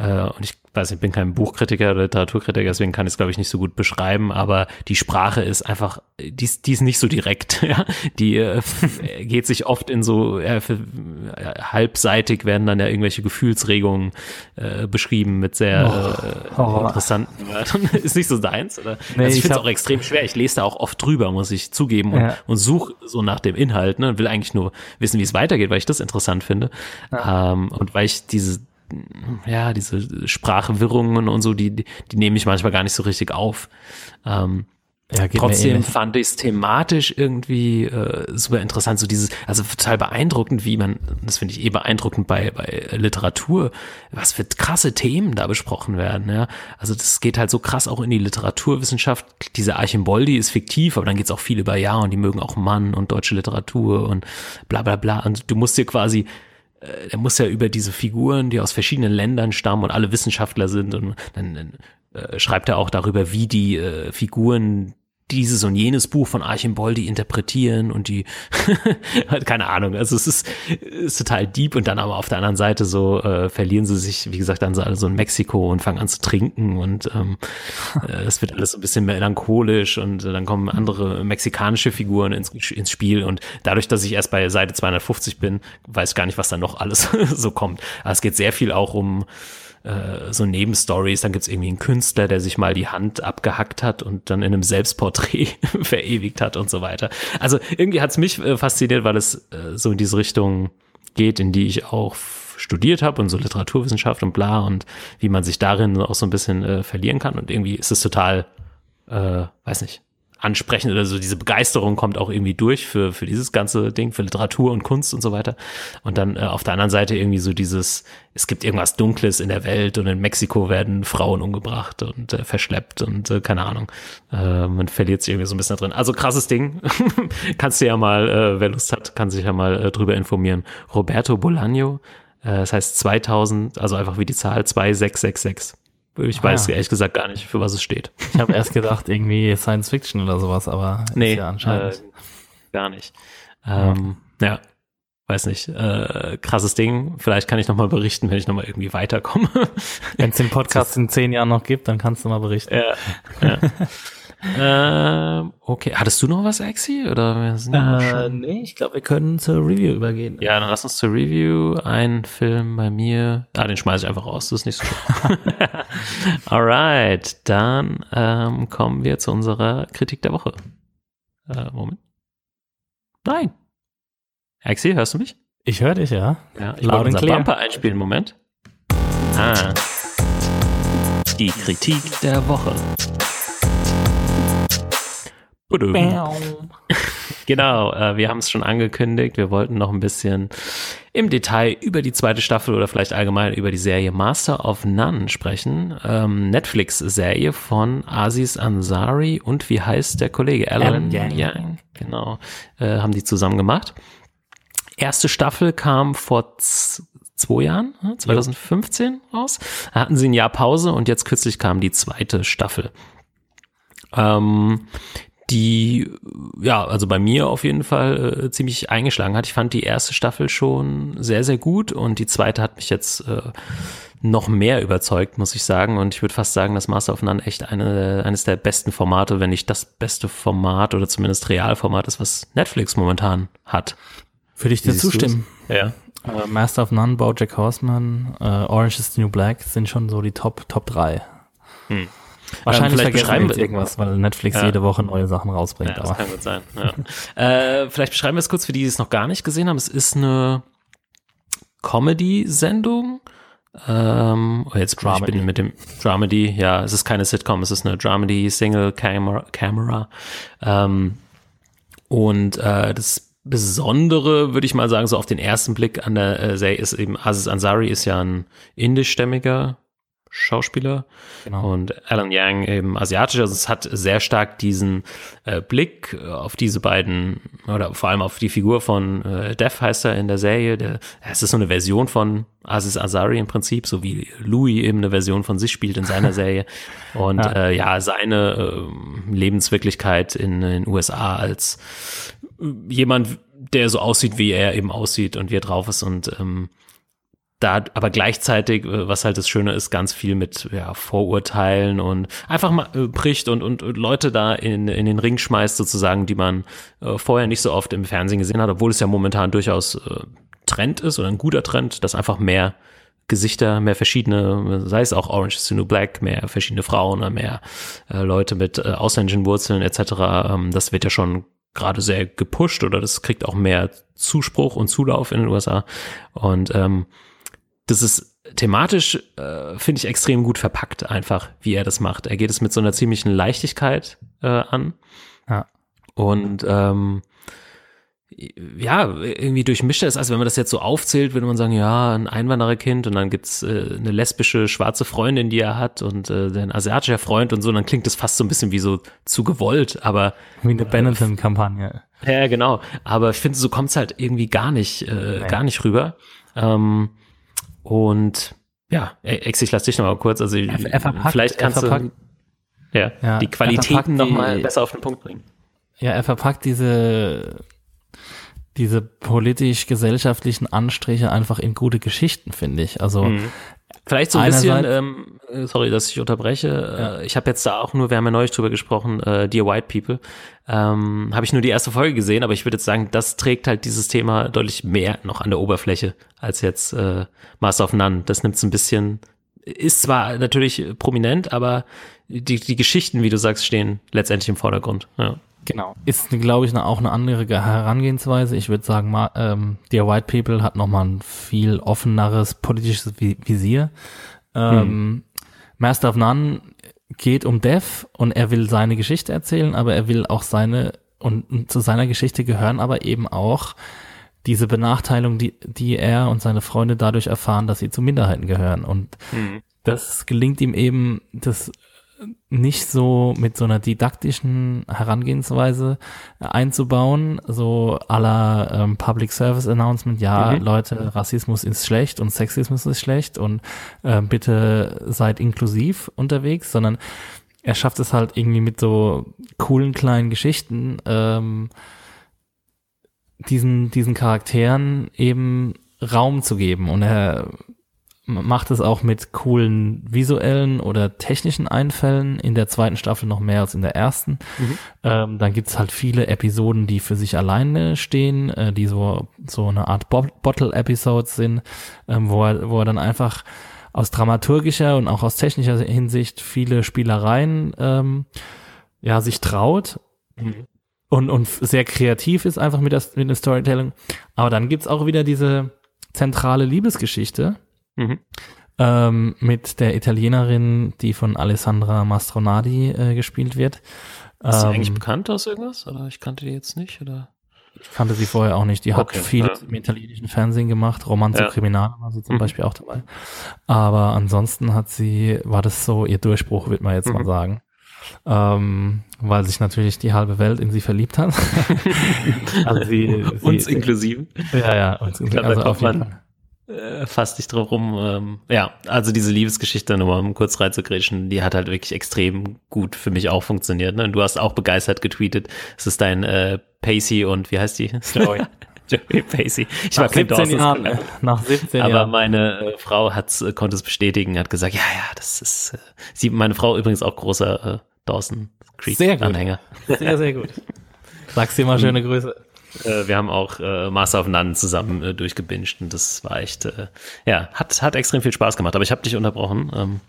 [SPEAKER 7] äh, und ich weiß nicht, ich bin kein Buchkritiker oder Literaturkritiker, deswegen kann ich es, glaube ich, nicht so gut beschreiben, aber die Sprache ist einfach, die ist, die ist nicht so direkt. [laughs] Ja? Die äh, [laughs] geht sich oft in so, äh, für, äh, halbseitig werden dann ja irgendwelche Gefühlsregungen äh, beschrieben mit sehr
[SPEAKER 8] Oh,
[SPEAKER 7] äh,
[SPEAKER 8] Horror.
[SPEAKER 7] interessanten Wörtern. [laughs] ist nicht so deins, oder?
[SPEAKER 8] Nee,
[SPEAKER 7] also ich
[SPEAKER 8] ich
[SPEAKER 7] finde es auch extrem schwer. Ich lese da auch oft drüber, muss ich zugeben, und,
[SPEAKER 8] Ja.
[SPEAKER 7] und suche so nach dem Inhalt, ne? und will eigentlich nur wissen, wie es weitergeht, weil ich das interessant finde. Ähm, und weil ich diese ja, diese Sprachwirrungen und so, die, die, die nehme ich manchmal gar nicht so richtig auf. Ähm,
[SPEAKER 8] Ja, geht
[SPEAKER 7] trotzdem fand ich es thematisch irgendwie äh, super interessant, so dieses, also total beeindruckend, wie man, das finde ich eh beeindruckend bei, bei Literatur, was für krasse Themen da besprochen werden, ja. Also das geht halt so krass auch in die Literaturwissenschaft. Dieser Archimboldi ist fiktiv, aber dann geht's auch viel über ja und die mögen auch Mann und deutsche Literatur und bla bla bla. Und du musst dir quasi er muss ja über diese Figuren, die aus verschiedenen Ländern stammen und alle Wissenschaftler sind und dann, dann äh, schreibt er auch darüber, wie die äh, Figuren dieses und jenes Buch von Archimboldi interpretieren und die, [laughs] keine Ahnung, also es ist, ist total deep und dann aber auf der anderen Seite so äh, verlieren sie sich, wie gesagt, dann so alle so in Mexiko und fangen an zu trinken und ähm, äh, es wird alles so ein bisschen melancholisch und äh, dann kommen andere mexikanische Figuren ins, ins Spiel und dadurch, dass ich erst bei Seite 250 bin, weiß gar nicht, was da noch alles [laughs] so kommt. Aber es geht sehr viel auch um äh, so Nebenstories, dann gibt's irgendwie einen Künstler, der sich mal die Hand abgehackt hat und dann in einem Selbstporträt [laughs] verewigt hat und so weiter. Also irgendwie hat's mich äh, fasziniert, weil es äh, so in diese Richtung geht, in die ich auch studiert habe und so Literaturwissenschaft und bla und wie man sich darin auch so ein bisschen äh, verlieren kann und irgendwie ist es total, äh, weiß nicht, ansprechend oder so diese Begeisterung kommt auch irgendwie durch für, für dieses ganze Ding, für Literatur und Kunst und so weiter. Und dann äh, auf der anderen Seite irgendwie so dieses, es gibt irgendwas Dunkles in der Welt und in Mexiko werden Frauen umgebracht und äh, verschleppt und äh, keine Ahnung. Äh, man verliert sich irgendwie so ein bisschen da drin. Also krasses Ding. [laughs] Kannst du ja mal, äh, wer Lust hat, kann sich ja mal äh, drüber informieren. Roberto Bolaño, äh, das heißt 2000, also einfach wie die Zahl 2666. Ich weiß
[SPEAKER 8] Ah.
[SPEAKER 7] ehrlich gesagt gar nicht, für was es steht.
[SPEAKER 8] Ich habe erst gedacht, irgendwie Science Fiction oder sowas, aber
[SPEAKER 7] Nee,
[SPEAKER 8] ja anscheinend.
[SPEAKER 7] Äh, gar nicht. Ähm, ja, weiß nicht. Äh, krasses Ding. Vielleicht kann ich noch mal berichten, wenn ich noch mal irgendwie weiterkomme.
[SPEAKER 8] Wenn es den [laughs] Podcast in zehn Jahren noch gibt, dann kannst du mal berichten.
[SPEAKER 7] ja, ja. [laughs] ähm, okay, hattest du noch was, Axi? Oder wir schon-
[SPEAKER 8] nee, ich glaube, wir können zur Review übergehen.
[SPEAKER 7] ja, dann lass uns zur Review. Ein Film bei mir. Ah, den schmeiße ich einfach raus. Das ist nicht so schlimm. [laughs] Alright, dann ähm, kommen wir zu unserer Kritik der Woche. Äh, Moment. Nein. Axi, hörst du mich?
[SPEAKER 8] Ich höre dich, ja.
[SPEAKER 7] Ja, ich
[SPEAKER 8] and
[SPEAKER 7] unser
[SPEAKER 8] clear.
[SPEAKER 7] Bumper einspielen. Moment. Ah. Die Kritik der Woche. [laughs] Genau, äh, wir haben es schon angekündigt. Wir wollten noch ein bisschen im Detail über die zweite Staffel oder vielleicht allgemein über die Serie Master of None sprechen. Ähm, Netflix-Serie von Aziz Ansari und wie heißt der Kollege? Alan,
[SPEAKER 8] Alan Yang.
[SPEAKER 7] Yang. Genau, äh, haben die zusammen gemacht. Erste Staffel kam vor zwei Jahren, ne, 2015 raus. Da hatten sie ein Jahr Pause und jetzt kürzlich kam die zweite Staffel. Ähm, die, ja, also bei mir auf jeden Fall äh, ziemlich eingeschlagen hat. Ich fand die erste Staffel schon sehr, sehr gut und die zweite hat mich jetzt äh, noch mehr überzeugt, muss ich sagen. Und ich würde fast sagen, dass Master of None echt eine, eines der besten Formate, wenn nicht das beste Format oder zumindest Realformat ist, was Netflix momentan hat.
[SPEAKER 8] Würde ich dir
[SPEAKER 7] siehst du's?
[SPEAKER 8] zustimmen.
[SPEAKER 7] Ja.
[SPEAKER 8] Äh, Master of None, Bojack Horseman, äh, Orange is the New Black sind schon so die Top, Top 3.
[SPEAKER 7] Hm.
[SPEAKER 8] Wahrscheinlich
[SPEAKER 7] Ähm,
[SPEAKER 8] vergessen wir irgendwas, weil Netflix
[SPEAKER 7] Ja.
[SPEAKER 8] jede Woche neue Sachen rausbringt.
[SPEAKER 7] Ja, das
[SPEAKER 8] aber
[SPEAKER 7] kann gut sein. Ja. [laughs] äh, vielleicht beschreiben wir es kurz für die, die es noch gar nicht gesehen haben. Es ist eine Comedy-Sendung. Ähm, oh, jetzt ich
[SPEAKER 8] Dramedy.
[SPEAKER 7] bin mit dem Dramedy. Ja, es ist keine Sitcom, es ist eine Dramedy Single Camera. Camera. Ähm, und äh, das Besondere, würde ich mal sagen, so auf den ersten Blick an der äh, Serie ist eben, Aziz Ansari ist ja ein indischstämmiger Schauspieler
[SPEAKER 8] Genau.
[SPEAKER 7] und Alan Yang eben asiatisch. Also es hat sehr stark diesen äh, Blick auf diese beiden oder vor allem auf die Figur von äh, Def heißt er in der Serie. Der, es ist so eine Version von Aziz Ansari im Prinzip, so wie Louis eben eine Version von sich spielt in seiner Serie. [laughs] Und
[SPEAKER 8] Ja.
[SPEAKER 7] ja, äh, ja seine äh, Lebenswirklichkeit in den USA als äh, jemand, der so aussieht, wie er eben aussieht und wie er drauf ist und ähm, da aber gleichzeitig, äh, was halt das Schöne ist, ganz viel mit ja, Vorurteilen und einfach mal äh, bricht und, und, und Leute da in, in den Ring schmeißt sozusagen, die man äh, vorher nicht so oft im Fernsehen gesehen hat, obwohl es ja momentan durchaus äh, Trend ist oder ein guter Trend, dass einfach mehr Gesichter, mehr verschiedene, sei es auch Orange is the New Black, mehr verschiedene Frauen oder mehr äh, Leute mit ausländischen Wurzeln etc. Ähm, das wird ja schon gerade sehr gepusht oder das kriegt auch mehr Zuspruch und Zulauf in den USA. Und ähm, das ist thematisch, äh, finde ich, extrem gut verpackt, einfach, wie er das macht. Er geht es mit so einer ziemlichen Leichtigkeit äh, an.
[SPEAKER 8] Ja.
[SPEAKER 7] Und ähm, ja, irgendwie durchmischt er es. Also wenn man das jetzt so aufzählt, würde man sagen, ja, ein Einwandererkind und dann gibt's äh, eine lesbische schwarze Freundin, die er hat und äh, ein asiatischer Freund und so, und dann klingt das fast so ein bisschen wie so zu gewollt, aber
[SPEAKER 8] Wie eine Benetton-Kampagne.
[SPEAKER 7] ja, genau. Aber ich finde, so kommt's halt irgendwie gar nicht, äh, gar nicht rüber. Ähm, und ja, Ex, ich lass dich noch mal kurz. Also
[SPEAKER 8] er verpackt-
[SPEAKER 7] vielleicht
[SPEAKER 8] er
[SPEAKER 7] kannst
[SPEAKER 8] verpackt-
[SPEAKER 7] du ja,
[SPEAKER 8] Ja,
[SPEAKER 7] die Qualitäten
[SPEAKER 8] verpackt
[SPEAKER 7] noch
[SPEAKER 8] die-
[SPEAKER 7] mal besser auf den Punkt bringen.
[SPEAKER 8] Ja, er verpackt diese, diese politisch-gesellschaftlichen Anstriche einfach in gute Geschichten, finde ich. Also,
[SPEAKER 7] Vielleicht so ein bisschen, ähm, äh, sorry, dass ich unterbreche. Äh, ich habe jetzt da auch nur, wir haben ja neulich drüber gesprochen, äh, Dear White People. Ähm, habe ich nur die erste Folge gesehen, aber ich würde jetzt sagen, das trägt halt dieses Thema deutlich mehr noch an der Oberfläche als jetzt äh, Master of None. Das nimmt es ein bisschen, ist zwar natürlich prominent, aber die, die Geschichten, wie du sagst, stehen letztendlich im Vordergrund. Ja.
[SPEAKER 8] Genau. Ist, glaube ich, auch eine andere Ge- Herangehensweise. Ich würde sagen, ähm, Dear White People hat nochmal ein viel offeneres politisches Vi- Visier. Ähm, Master of None geht um Death und er will seine Geschichte erzählen, aber er will auch seine, und, zu seiner Geschichte gehören aber eben auch diese Benachteiligung, die, die er und seine Freunde dadurch erfahren, dass sie zu Minderheiten gehören. Und das gelingt ihm eben, das nicht so mit so einer didaktischen Herangehensweise einzubauen, so aller ähm, Public Service Announcement, ja, Leute, Rassismus ist schlecht und Sexismus ist schlecht und äh, bitte seid inklusiv unterwegs, sondern er schafft es halt irgendwie mit so coolen kleinen Geschichten, ähm, diesen, diesen Charakteren eben Raum zu geben. Und er macht es auch mit coolen visuellen oder technischen Einfällen. In der zweiten Staffel noch mehr als in der ersten. Ähm, dann gibt's halt viele Episoden, die für sich alleine stehen, äh, die so, so eine Art Bo Bottle-Episodes sind, ähm, wo, er, wo er dann einfach aus dramaturgischer und auch aus technischer Hinsicht viele Spielereien ähm, ja, sich traut und, und sehr kreativ ist einfach mit der, mit der Storytelling. Aber dann gibt's auch wieder diese zentrale Liebesgeschichte,
[SPEAKER 7] Mhm.
[SPEAKER 8] ähm, mit der Italienerin, die von Alessandra Mastronardi äh, gespielt wird.
[SPEAKER 7] Ist sie
[SPEAKER 8] Ähm,
[SPEAKER 7] eigentlich bekannt aus irgendwas? Oder ich kannte die jetzt nicht? Oder?
[SPEAKER 8] Ich kannte sie vorher auch nicht. Die hat
[SPEAKER 7] Okay,
[SPEAKER 8] viel
[SPEAKER 7] ja.
[SPEAKER 8] im italienischen Fernsehen gemacht. Romanzo
[SPEAKER 7] Ja.
[SPEAKER 8] Criminale war sie zum
[SPEAKER 7] Mhm.
[SPEAKER 8] Beispiel auch dabei. Aber ansonsten hat sie, war das so ihr Durchbruch, würde man jetzt
[SPEAKER 7] Mhm.
[SPEAKER 8] mal sagen. Ähm, weil sich natürlich die halbe Welt in sie verliebt hat. [laughs] also sie, sie,
[SPEAKER 7] Uns inklusive.
[SPEAKER 8] Ja, ja. Uns,
[SPEAKER 7] glaube,
[SPEAKER 8] also auf jeden Fall.
[SPEAKER 7] Äh, fast nicht drauf rum. Ähm, ja, also diese Liebesgeschichte, nur mal um kurz reinzugrätschen, die hat halt wirklich extrem gut für mich auch funktioniert. Ne? Und du hast auch begeistert getweetet. Es ist dein äh, Pacey und wie heißt die? Joey. [laughs] Joey Pacey. Ich war
[SPEAKER 8] Nach
[SPEAKER 7] kein
[SPEAKER 8] 17
[SPEAKER 7] Dawson's
[SPEAKER 8] Jahren. Äh, Nach 17
[SPEAKER 7] Aber
[SPEAKER 8] Jahren.
[SPEAKER 7] meine äh, Frau hat's, äh, konnte es bestätigen, hat gesagt, ja, ja, das ist, äh, sie, meine Frau übrigens auch großer äh, Dawson Creek
[SPEAKER 8] Sehr. Sehr, sehr gut. [laughs] Sag's dir mal schöne Grüße.
[SPEAKER 7] Äh, wir haben auch äh, Master of None zusammen äh, durchgebinged und das war echt, äh, ja, hat, hat extrem viel Spaß gemacht. Aber ich habe dich unterbrochen. Ähm,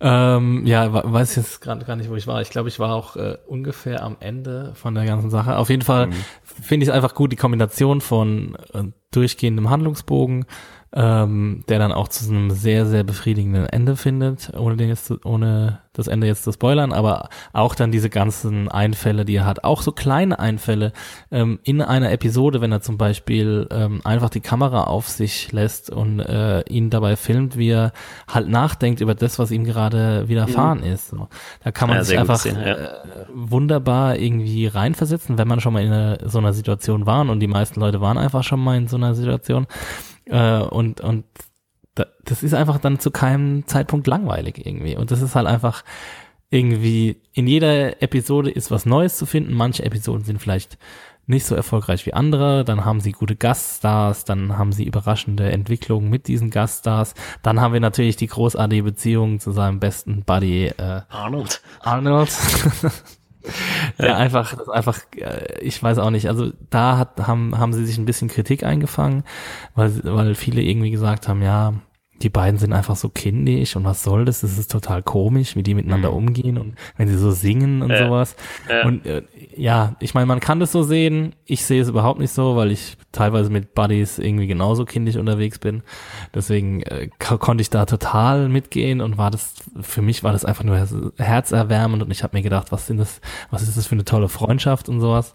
[SPEAKER 8] Ähm, ja, we- weiß jetzt gerade gar nicht, wo ich war. Ich glaube, ich war auch äh, ungefähr am Ende von der ganzen Sache. Auf jeden Fall finde ich es einfach gut, die Kombination von äh, durchgehendem Handlungsbogen, ähm, der dann auch zu einem sehr, sehr befriedigenden Ende findet, ohne, den jetzt, ohne das Ende jetzt zu spoilern, aber auch dann diese ganzen Einfälle, die er hat, auch so kleine Einfälle ähm, in einer Episode, wenn er zum Beispiel ähm, einfach die Kamera auf sich lässt und äh, ihn dabei filmt, wie er halt nachdenkt über das, was ihm gerade widerfahren ist. So. Da kann man
[SPEAKER 7] Ja,
[SPEAKER 8] sich einfach
[SPEAKER 7] Szene, ja.
[SPEAKER 8] äh, wunderbar irgendwie reinversetzen, wenn man schon mal in einer, so einer Situation war und die meisten Leute waren einfach schon mal in so einer Situation äh, und und da, das ist einfach dann zu keinem Zeitpunkt langweilig irgendwie und das ist halt einfach irgendwie in jeder Episode ist was Neues zu finden. Manche Episoden sind vielleicht nicht so erfolgreich wie andere, dann haben sie gute Gaststars, dann haben sie überraschende Entwicklungen mit diesen Gaststars. Dann haben wir natürlich die großartige Beziehung zu seinem besten Buddy äh,
[SPEAKER 7] Arnold.
[SPEAKER 8] Arnold. [laughs] [laughs] der einfach, das einfach, äh, ich weiß auch nicht, also da hat, haben, haben sie sich ein bisschen Kritik eingefangen, weil, weil viele irgendwie gesagt haben, ja, die beiden sind einfach so kindisch und was soll das? Das ist total komisch, wie die miteinander umgehen und wenn sie so singen und
[SPEAKER 7] Ja.
[SPEAKER 8] sowas.
[SPEAKER 7] Ja.
[SPEAKER 8] Und äh, ja, ich meine, man kann das so sehen. Ich sehe es überhaupt nicht so, weil ich teilweise mit Buddies irgendwie genauso kindisch unterwegs bin. Deswegen äh, ko- konnte ich da total mitgehen und war das für mich war das einfach nur herz- herzerwärmend und ich habe mir gedacht, was sind das, was ist das für eine tolle Freundschaft und sowas.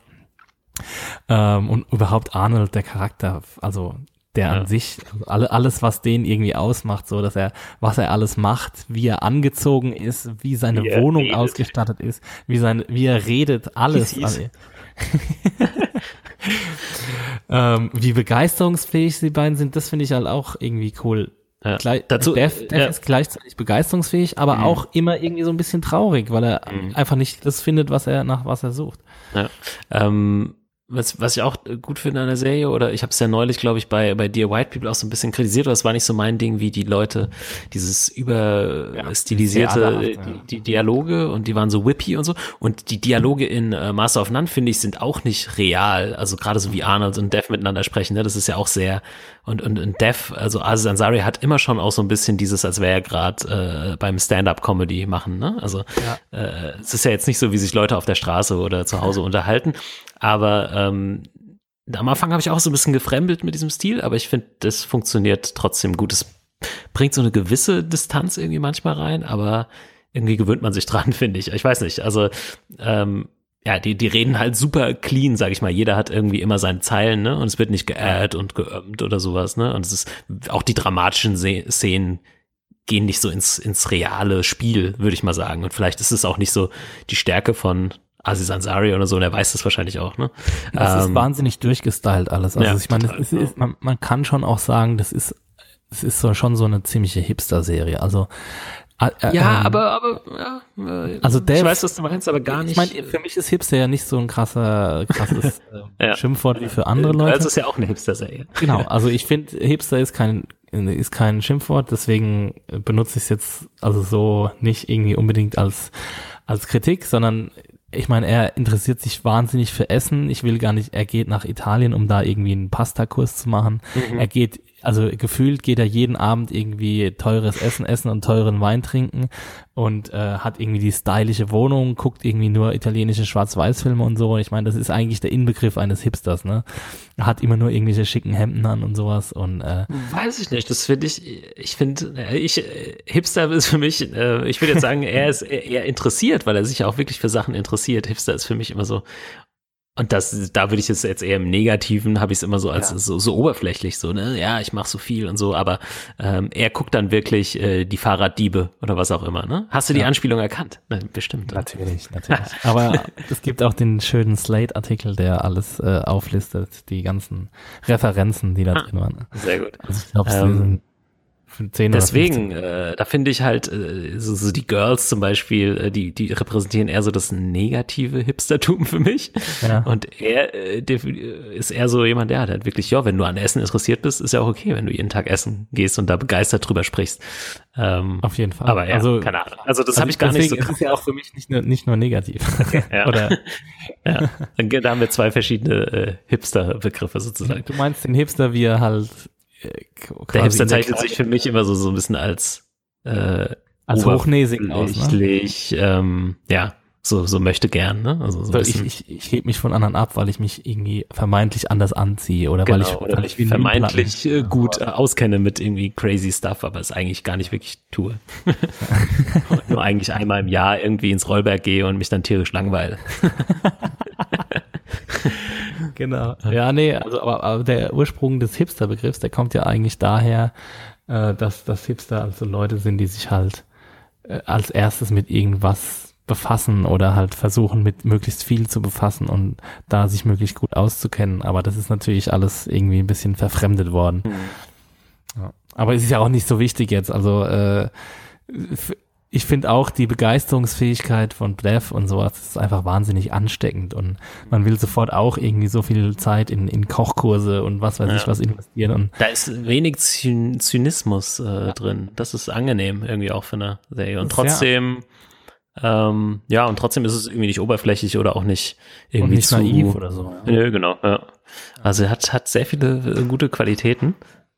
[SPEAKER 8] Ähm, und überhaupt Arnold, der Charakter, also der an sich, alle, alles, was den irgendwie ausmacht, so dass er, was er alles macht, wie er angezogen ist, wie seine
[SPEAKER 7] Wie
[SPEAKER 8] Wohnung
[SPEAKER 7] redet.
[SPEAKER 8] ausgestattet ist, wie sein, wie er redet, alles. [laughs] [laughs] Ähm, wie begeisterungsfähig sie beiden sind, das finde ich halt auch irgendwie cool.
[SPEAKER 7] Ja.
[SPEAKER 8] Gleich,
[SPEAKER 7] Dazu-
[SPEAKER 8] Dev, Dev
[SPEAKER 7] ja.
[SPEAKER 8] ist gleichzeitig begeisterungsfähig, aber auch immer irgendwie so ein bisschen traurig, weil er einfach nicht das findet, was er nach was er sucht.
[SPEAKER 7] Ja. Ähm, was, was ich auch gut finde an der Serie, oder ich habe es ja neulich, glaube ich, bei, bei Dear White People auch so ein bisschen kritisiert, aber es war nicht so mein Ding, wie die Leute dieses überstilisierte,
[SPEAKER 8] theaterhaft,
[SPEAKER 7] äh,
[SPEAKER 8] ja.
[SPEAKER 7] die, die Dialoge und die waren so whippy und so. Und die Dialoge in äh, Master of None, finde ich, sind auch nicht real. Also gerade so wie Arnold und Dev miteinander sprechen, ne? das ist ja auch sehr, und, und, und Dev, also Aziz Ansari hat immer schon auch so ein bisschen dieses, als wäre er gerade äh, beim Stand-up-Comedy machen, ne? Also äh, es ist ja jetzt nicht so, wie sich Leute auf der Straße oder zu Hause [laughs] unterhalten, aber ähm, am Anfang habe ich auch so ein bisschen gefremdelt mit diesem Stil, aber ich finde, das funktioniert trotzdem gut. Es bringt so eine gewisse Distanz irgendwie manchmal rein, aber irgendwie gewöhnt man sich [laughs] dran, finde ich. Ich weiß nicht, also ähm, ja, die, die reden halt super clean, sag ich mal. Jeder hat irgendwie immer seine Zeilen, ne? Und es wird nicht geaddet und geömmt oder sowas, ne? Und es ist auch die dramatischen Szenen gehen nicht so ins, ins reale Spiel, würde ich mal sagen. Und vielleicht ist es auch nicht so die Stärke von Aziz Ansari oder so, und er weiß das wahrscheinlich auch, ne?
[SPEAKER 8] Das
[SPEAKER 7] Ähm,
[SPEAKER 8] ist wahnsinnig durchgestylt alles. Also
[SPEAKER 7] ja,
[SPEAKER 8] ich meine,
[SPEAKER 7] total.
[SPEAKER 8] es ist, man, man kann schon auch sagen, das ist, es ist so schon so eine ziemliche Hipster-Serie. Also äh, äh,
[SPEAKER 7] ja,
[SPEAKER 8] ähm,
[SPEAKER 7] aber, aber, ja, äh,
[SPEAKER 8] Also Dave-
[SPEAKER 7] ich weiß, was du meinst, aber gar nicht.
[SPEAKER 8] ich meine, für mich ist Hipster ja nicht so ein krasser, krasses [laughs] äh,
[SPEAKER 7] Ja.
[SPEAKER 8] Schimpfwort wie für andere Leute.
[SPEAKER 7] Das ist ja auch eine Hipster-Serie.
[SPEAKER 8] Genau, [laughs] also ich finde, Hipster ist kein ist kein Schimpfwort, deswegen benutze ich es jetzt also so nicht irgendwie unbedingt als als Kritik, sondern ich meine, er interessiert sich wahnsinnig für Essen. Ich will gar nicht, er geht nach Italien, um da irgendwie einen Pastakurs zu machen. Er geht, also gefühlt geht er jeden Abend irgendwie teures Essen essen und teuren Wein trinken und äh, hat irgendwie die stylische Wohnung, guckt irgendwie nur italienische Schwarz-Weiß-Filme und so. Ich meine, das ist eigentlich der Inbegriff eines Hipsters, ne? Hat immer nur irgendwelche schicken Hemden an und sowas und äh,
[SPEAKER 7] Weiß ich nicht. Das finde ich, ich finde, ich, Hipster ist für mich, äh, ich würde jetzt sagen, er ist eher interessiert, weil er sich auch wirklich für Sachen interessiert. Hipster ist für mich immer so, und das, da würde ich es jetzt eher im Negativen, habe ich es immer so als so, so oberflächlich, so, ne, ja, ich mache so viel und so, aber ähm, er guckt dann wirklich äh, die Fahrraddiebe oder was auch immer, ne? Hast du die Anspielung erkannt? Nein, bestimmt.
[SPEAKER 8] Natürlich, natürlich. [laughs] Aber es gibt auch den schönen Slate-Artikel, der alles äh, auflistet, die ganzen Referenzen, die da drin waren.
[SPEAKER 7] Sehr gut.
[SPEAKER 8] Also ich glaube, es
[SPEAKER 7] Ähm,
[SPEAKER 8] sind 10 oder
[SPEAKER 7] Deswegen, äh, da finde ich halt, äh, so, so die Girls zum Beispiel, äh, die, die repräsentieren eher so das negative Hipstertum für mich.
[SPEAKER 8] Ja.
[SPEAKER 7] Und er äh, der ist eher so jemand, der hat halt wirklich, ja, wenn du an Essen interessiert bist, ist ja auch okay, wenn du jeden Tag essen gehst und da begeistert drüber srichst. Ähm,
[SPEAKER 8] Auf jeden Fall.
[SPEAKER 7] aber ja,
[SPEAKER 8] also,
[SPEAKER 7] keine Ahnung. Also das
[SPEAKER 8] also
[SPEAKER 7] habe ich gar nicht so
[SPEAKER 8] Es ist ja auch für mich nicht nur, nicht nur negativ. [laughs]
[SPEAKER 7] Ja.
[SPEAKER 8] Oder [laughs]
[SPEAKER 7] ja. Dann, da haben wir zwei verschiedene äh, Hipster-Begriffe sozusagen.
[SPEAKER 8] du meinst den Hipster, wie er halt äh,
[SPEAKER 7] Der Hipster zeichnet sich für mich immer so, so ein bisschen als äh,
[SPEAKER 8] als hochnäsig aus, ne?
[SPEAKER 7] ähm, ja, so, so möchte gern, ne? Also so
[SPEAKER 8] ich, ich, ich heb mich von anderen ab, weil ich mich irgendwie vermeintlich anders anziehe oder weil ich,
[SPEAKER 7] genau, oder
[SPEAKER 8] weil ich wie ein
[SPEAKER 7] vermeintlich äh,
[SPEAKER 8] Platten-
[SPEAKER 7] gut äh, auskenne mit irgendwie crazy Stuff, aber es eigentlich gar nicht wirklich tue. und [laughs] nur eigentlich einmal im Jahr irgendwie ins Rollberg gehe und mich dann tierisch langweile. [laughs]
[SPEAKER 8] Genau. Ja, nee, also aber, aber der Ursprung des Hipster-Begriffs, der kommt ja eigentlich daher, äh, dass, dass Hipster also Leute sind, die sich halt äh, als erstes mit irgendwas befassen oder halt versuchen, mit möglichst viel zu befassen und da sich möglichst gut auszukennen. Aber das ist natürlich alles irgendwie ein bisschen verfremdet worden. Ja. Aber es ist ja auch nicht so wichtig jetzt. Also äh, ich finde auch die Begeisterungsfähigkeit von Dev und sowas ist einfach wahnsinnig ansteckend und man will sofort auch irgendwie so viel Zeit in, in Kochkurse und was weiß ich
[SPEAKER 7] Ja.
[SPEAKER 8] was investieren und
[SPEAKER 7] Da ist wenig Zyn Zynismus äh, drin. Das ist angenehm irgendwie auch für eine Serie. Und
[SPEAKER 8] ist ja-
[SPEAKER 7] trotzdem, ähm, ja, und trotzdem ist es irgendwie nicht oberflächlich oder auch nicht
[SPEAKER 8] und
[SPEAKER 7] irgendwie
[SPEAKER 8] nicht
[SPEAKER 7] zu,
[SPEAKER 8] naiv oder so. Ja.
[SPEAKER 7] Nö, genau, ja. Also hat, hat sehr viele äh, gute Qualitäten.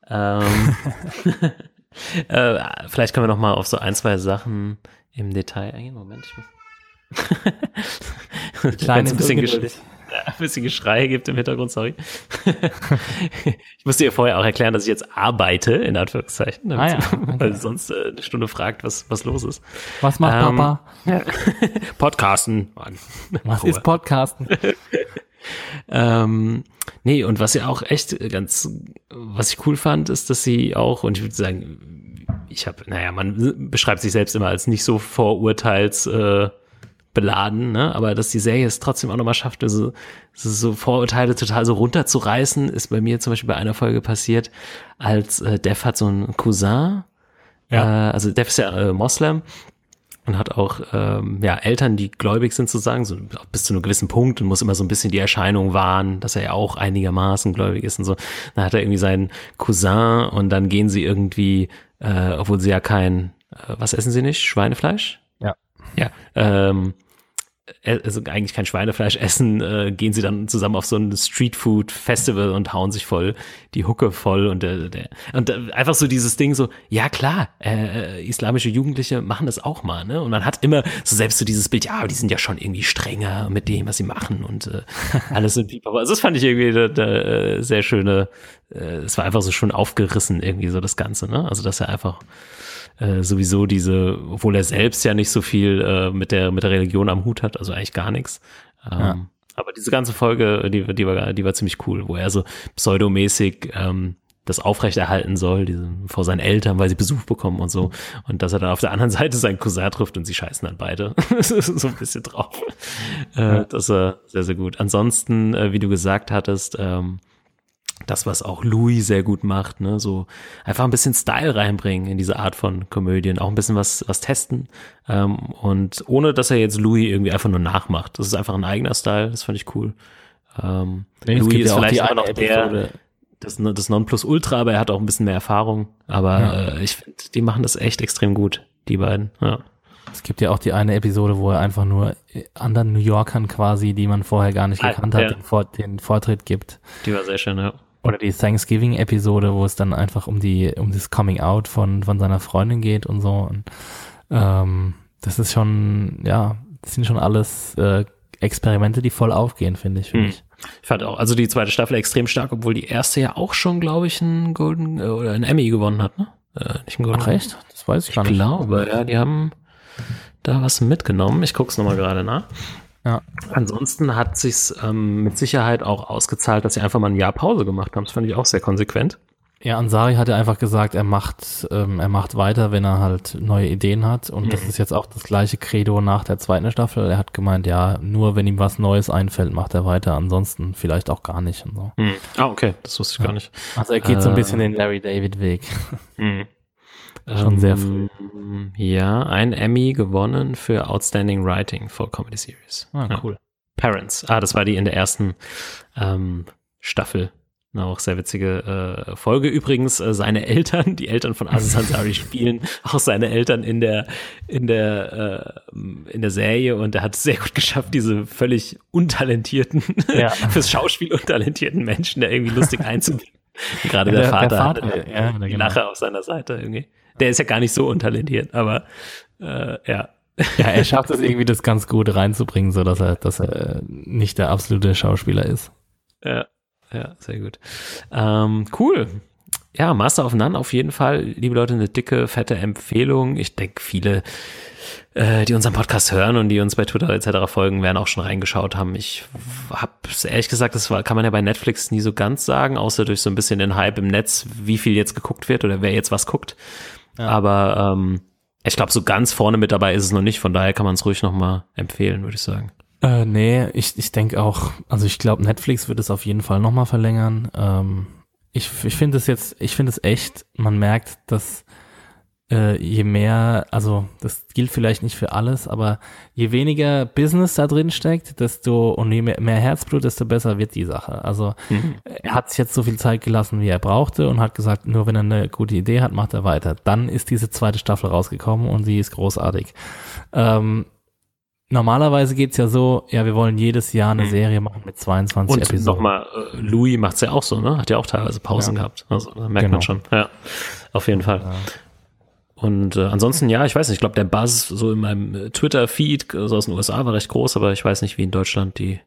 [SPEAKER 7] Ähm, [laughs] [laughs] äh, vielleicht können wir noch mal auf so ein, zwei Sachen im Detail eingehen. Moment, ich muss. [laughs]
[SPEAKER 8] Kleine
[SPEAKER 7] Wenn's ein bisschen, [laughs] ein bisschen Geschrei gibt im Hintergrund, sorry. [laughs] ich musste ihr vorher auch erklären, dass ich jetzt arbeite, in Anführungszeichen, damit
[SPEAKER 8] Ah ja, okay.
[SPEAKER 7] weil sie sonst äh, eine Stunde fragt, was, was los ist.
[SPEAKER 8] Was macht
[SPEAKER 7] Ähm,
[SPEAKER 8] Papa?
[SPEAKER 7] Podcasten. Mann.
[SPEAKER 8] Was ist Podcasten?
[SPEAKER 7] Ähm, nee, und was ja auch echt ganz, was ich cool fand, ist, dass sie auch, und ich würde sagen, ich habe, naja, man beschreibt sich selbst immer als nicht so vorurteils äh, beladen, ne? aber dass die Serie es trotzdem auch nochmal schafft, also, so, so Vorurteile total so runterzureißen, ist bei mir zum Beispiel bei einer Folge passiert, als äh, Dev hat so einen Cousin,
[SPEAKER 8] Ja.
[SPEAKER 7] äh, also Dev ist ja äh, Moslem und hat auch ähm, ja, Eltern, die gläubig sind sozusagen, so bis zu einem gewissen Punkt und muss immer so ein bisschen die Erscheinung wahren, dass er ja auch einigermaßen gläubig ist und so. Dann hat er irgendwie seinen Cousin und dann gehen sie irgendwie, äh, obwohl sie ja kein, äh, was essen sie nicht? Schweinefleisch?
[SPEAKER 8] Ja.
[SPEAKER 7] Ja, ähm, äh, also eigentlich kein Schweinefleisch essen, äh, gehen sie dann zusammen auf so ein Streetfood-Festival und hauen sich voll die Hucke voll und der, der und äh, einfach so dieses Ding so, ja klar, äh, islamische Jugendliche machen das auch mal, ne? Und man hat immer so selbst so dieses Bild, ja, die sind ja schon irgendwie strenger mit dem, was sie machen und äh, [laughs] alles sind Pipapo. Also das fand ich irgendwie da, äh, sehr schöne, äh, es war einfach so schon aufgerissen irgendwie so das Ganze, ne? Also dass er einfach äh, sowieso diese, obwohl er selbst ja nicht so viel äh, mit der mit der Religion am Hut hat, also eigentlich gar nichts. Ähm,
[SPEAKER 8] Ja.
[SPEAKER 7] Aber diese ganze Folge, die, die war, die war ziemlich cool, wo er so pseudomäßig ähm, das aufrechterhalten soll, diese, vor seinen Eltern, weil sie Besuch bekommen und so. Und dass er dann auf der anderen [laughs] Seite seinen Cousin trifft und sie scheißen dann beide. [laughs] so ein bisschen drauf. Äh, das war sehr, sehr gut. Ansonsten, äh, wie du gesagt hattest, ähm, das, was auch Louis sehr gut macht, ne, so einfach ein bisschen Style reinbringen in diese Art von Komödien, auch ein bisschen was, was testen ähm, und ohne, dass er jetzt Louis irgendwie einfach nur nachmacht. Das ist einfach ein eigener Style, das fand ich cool. Ähm,
[SPEAKER 8] Nee,
[SPEAKER 7] Louis ist
[SPEAKER 8] ja auch
[SPEAKER 7] vielleicht immer
[SPEAKER 8] eine
[SPEAKER 7] noch der, das, das Nonplusultra, aber er hat auch ein bisschen mehr Erfahrung. Aber
[SPEAKER 8] Ja.
[SPEAKER 7] äh, ich finde, die machen das echt extrem gut, die beiden. Ja.
[SPEAKER 8] Es gibt ja auch die eine Episode, wo er einfach nur anderen New Yorkern quasi, die man vorher gar nicht
[SPEAKER 7] Ah,
[SPEAKER 8] gekannt hat,
[SPEAKER 7] ja.
[SPEAKER 8] den, Vor den Vortritt gibt.
[SPEAKER 7] Die war sehr schön, ja.
[SPEAKER 8] Oder die Thanksgiving-Episode, wo es dann einfach um die, um das Coming Out von, von seiner Freundin geht und so. Und, ähm, das ist schon, ja, das sind schon alles äh, Experimente, die voll aufgehen, finde ich, finde
[SPEAKER 7] Hm.
[SPEAKER 8] ich.
[SPEAKER 7] Ich fand auch, also die zweite Staffel extrem stark, obwohl die erste ja auch schon, glaube ich, einen Golden äh, oder einen Emmy gewonnen hat, ne? Äh, nicht einen Golden
[SPEAKER 8] Ach echt? Das weiß ich gar
[SPEAKER 7] Ich
[SPEAKER 8] nicht.
[SPEAKER 7] glaube, ja, die haben da was mitgenommen. Ich guck's noch nochmal gerade nach.
[SPEAKER 8] Ja.
[SPEAKER 7] Ansonsten hat sich's ähm, mit Sicherheit auch ausgezahlt, dass sie einfach mal ein Jahr Pause gemacht haben. Das fand ich auch sehr konsequent.
[SPEAKER 8] Ja, Ansari hat ja einfach gesagt, er macht, ähm, er macht weiter, wenn er halt neue Ideen hat. Und das ist jetzt auch das gleiche Credo nach der zweiten Staffel. Er hat gemeint, ja, nur wenn ihm was Neues einfällt, macht er weiter. Ansonsten vielleicht auch gar nicht und so.
[SPEAKER 7] Hm. Ah, okay, das wusste ich gar nicht.
[SPEAKER 8] Also er geht so ein
[SPEAKER 7] Äh.
[SPEAKER 8] bisschen den Larry David Weg.
[SPEAKER 7] Hm.
[SPEAKER 8] Schon sehr früh.
[SPEAKER 7] Ähm, Ja, ein Emmy gewonnen für Outstanding Writing for Comedy Series.
[SPEAKER 8] Ah,
[SPEAKER 7] Ja.
[SPEAKER 8] cool.
[SPEAKER 7] Parents. Ah, das war die in der ersten ähm, Staffel. Eine auch sehr witzige äh, Folge. Übrigens, äh, seine Eltern, die Eltern von Aziz Ansari [laughs] spielen auch seine Eltern in der, in der, äh, in der Serie und er hat es sehr gut geschafft, diese völlig untalentierten,
[SPEAKER 8] Ja. [laughs]
[SPEAKER 7] fürs Schauspiel untalentierten Menschen da irgendwie lustig [laughs] einzubinden. Gerade der,
[SPEAKER 8] Der- der
[SPEAKER 7] Vater,
[SPEAKER 8] Vater,
[SPEAKER 7] hatte
[SPEAKER 8] ja,
[SPEAKER 7] die
[SPEAKER 8] genau.
[SPEAKER 7] Lache auf seiner Seite irgendwie. Der ist ja gar nicht so untalentiert, aber äh, ja,
[SPEAKER 8] Ja, er schafft es [laughs] irgendwie, das ganz gut reinzubringen, so dass er, dass er nicht der absolute Schauspieler ist.
[SPEAKER 7] Ja, ja, sehr gut. Ähm, cool. Ja, Master of None auf jeden Fall, liebe Leute, eine dicke, fette Empfehlung. Ich denke, viele, äh, die unseren Podcast hören und die uns bei Twitter etc. folgen, werden auch schon reingeschaut haben. Ich habe ehrlich gesagt, das war, kann man ja bei Netflix nie so ganz sagen, außer durch so ein bisschen den Hype im Netz, wie viel jetzt geguckt wird oder wer jetzt was guckt.
[SPEAKER 8] Ja.
[SPEAKER 7] Aber ähm, ich glaube, so ganz vorne mit dabei ist es noch nicht, von daher kann man es ruhig nochmal empfehlen, würde ich sagen.
[SPEAKER 8] Äh, nee, ich, ich denke auch, also ich glaube, Netflix wird es auf jeden Fall nochmal verlängern. Ähm, ich ich finde es jetzt, ich finde es echt, man merkt, dass äh, je mehr, also das gilt vielleicht nicht für alles, aber je weniger Business da drin steckt, desto und je mehr, mehr Herzblut, desto besser wird die Sache. Also er hat sich jetzt so viel Zeit gelassen, wie er brauchte und hat gesagt, nur wenn er eine gute Idee hat, macht er weiter. Dann ist diese zweite Staffel rausgekommen und sie ist großartig. Ähm, normalerweise geht's ja so, ja, wir wollen jedes Jahr eine Serie machen mit 22
[SPEAKER 7] Und
[SPEAKER 8] Episoden.
[SPEAKER 7] nochmal, äh, Louis macht's ja auch so, ne? Hat ja auch teilweise Pausen
[SPEAKER 8] Ja.
[SPEAKER 7] gehabt. Also da merkt
[SPEAKER 8] Genau.
[SPEAKER 7] man schon. Ja, auf jeden Fall. Und äh, ansonsten, ja, ich weiß nicht, ich glaube, der Buzz so in meinem äh, Twitter-Feed äh, so aus den USA war recht groß, aber ich weiß nicht, wie in Deutschland die,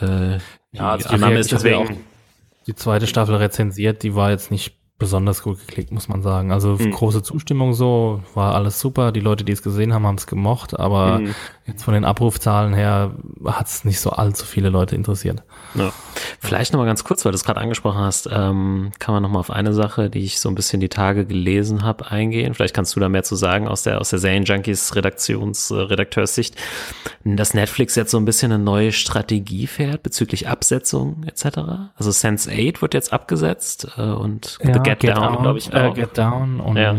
[SPEAKER 7] äh, die
[SPEAKER 8] Ja, also die
[SPEAKER 7] Annahme ist. Deswegen,
[SPEAKER 8] die zweite Staffel rezensiert, die war jetzt nicht besonders gut geklickt, muss man sagen. Also
[SPEAKER 7] Hm.
[SPEAKER 8] große Zustimmung so, war alles super. Die Leute, die es gesehen haben, haben es gemocht, aber
[SPEAKER 7] Hm.
[SPEAKER 8] jetzt von den Abrufzahlen her hat es nicht so allzu viele Leute interessiert.
[SPEAKER 7] Ja. Vielleicht nochmal ganz kurz, weil du es gerade angesprochen hast, ähm, kann man nochmal auf eine Sache, die ich so ein bisschen die Tage gelesen habe, eingehen. Vielleicht kannst du da mehr zu sagen aus der, aus der Serienjunkies Redaktions, äh, Redakteurssicht, dass Netflix jetzt so ein bisschen eine neue Strategie fährt bezüglich Absetzung etc. Also Sense8 wird jetzt abgesetzt äh, und The Get, Down, glaube ich,
[SPEAKER 8] Äh,
[SPEAKER 7] auch.
[SPEAKER 8] Get Down und
[SPEAKER 7] Ja.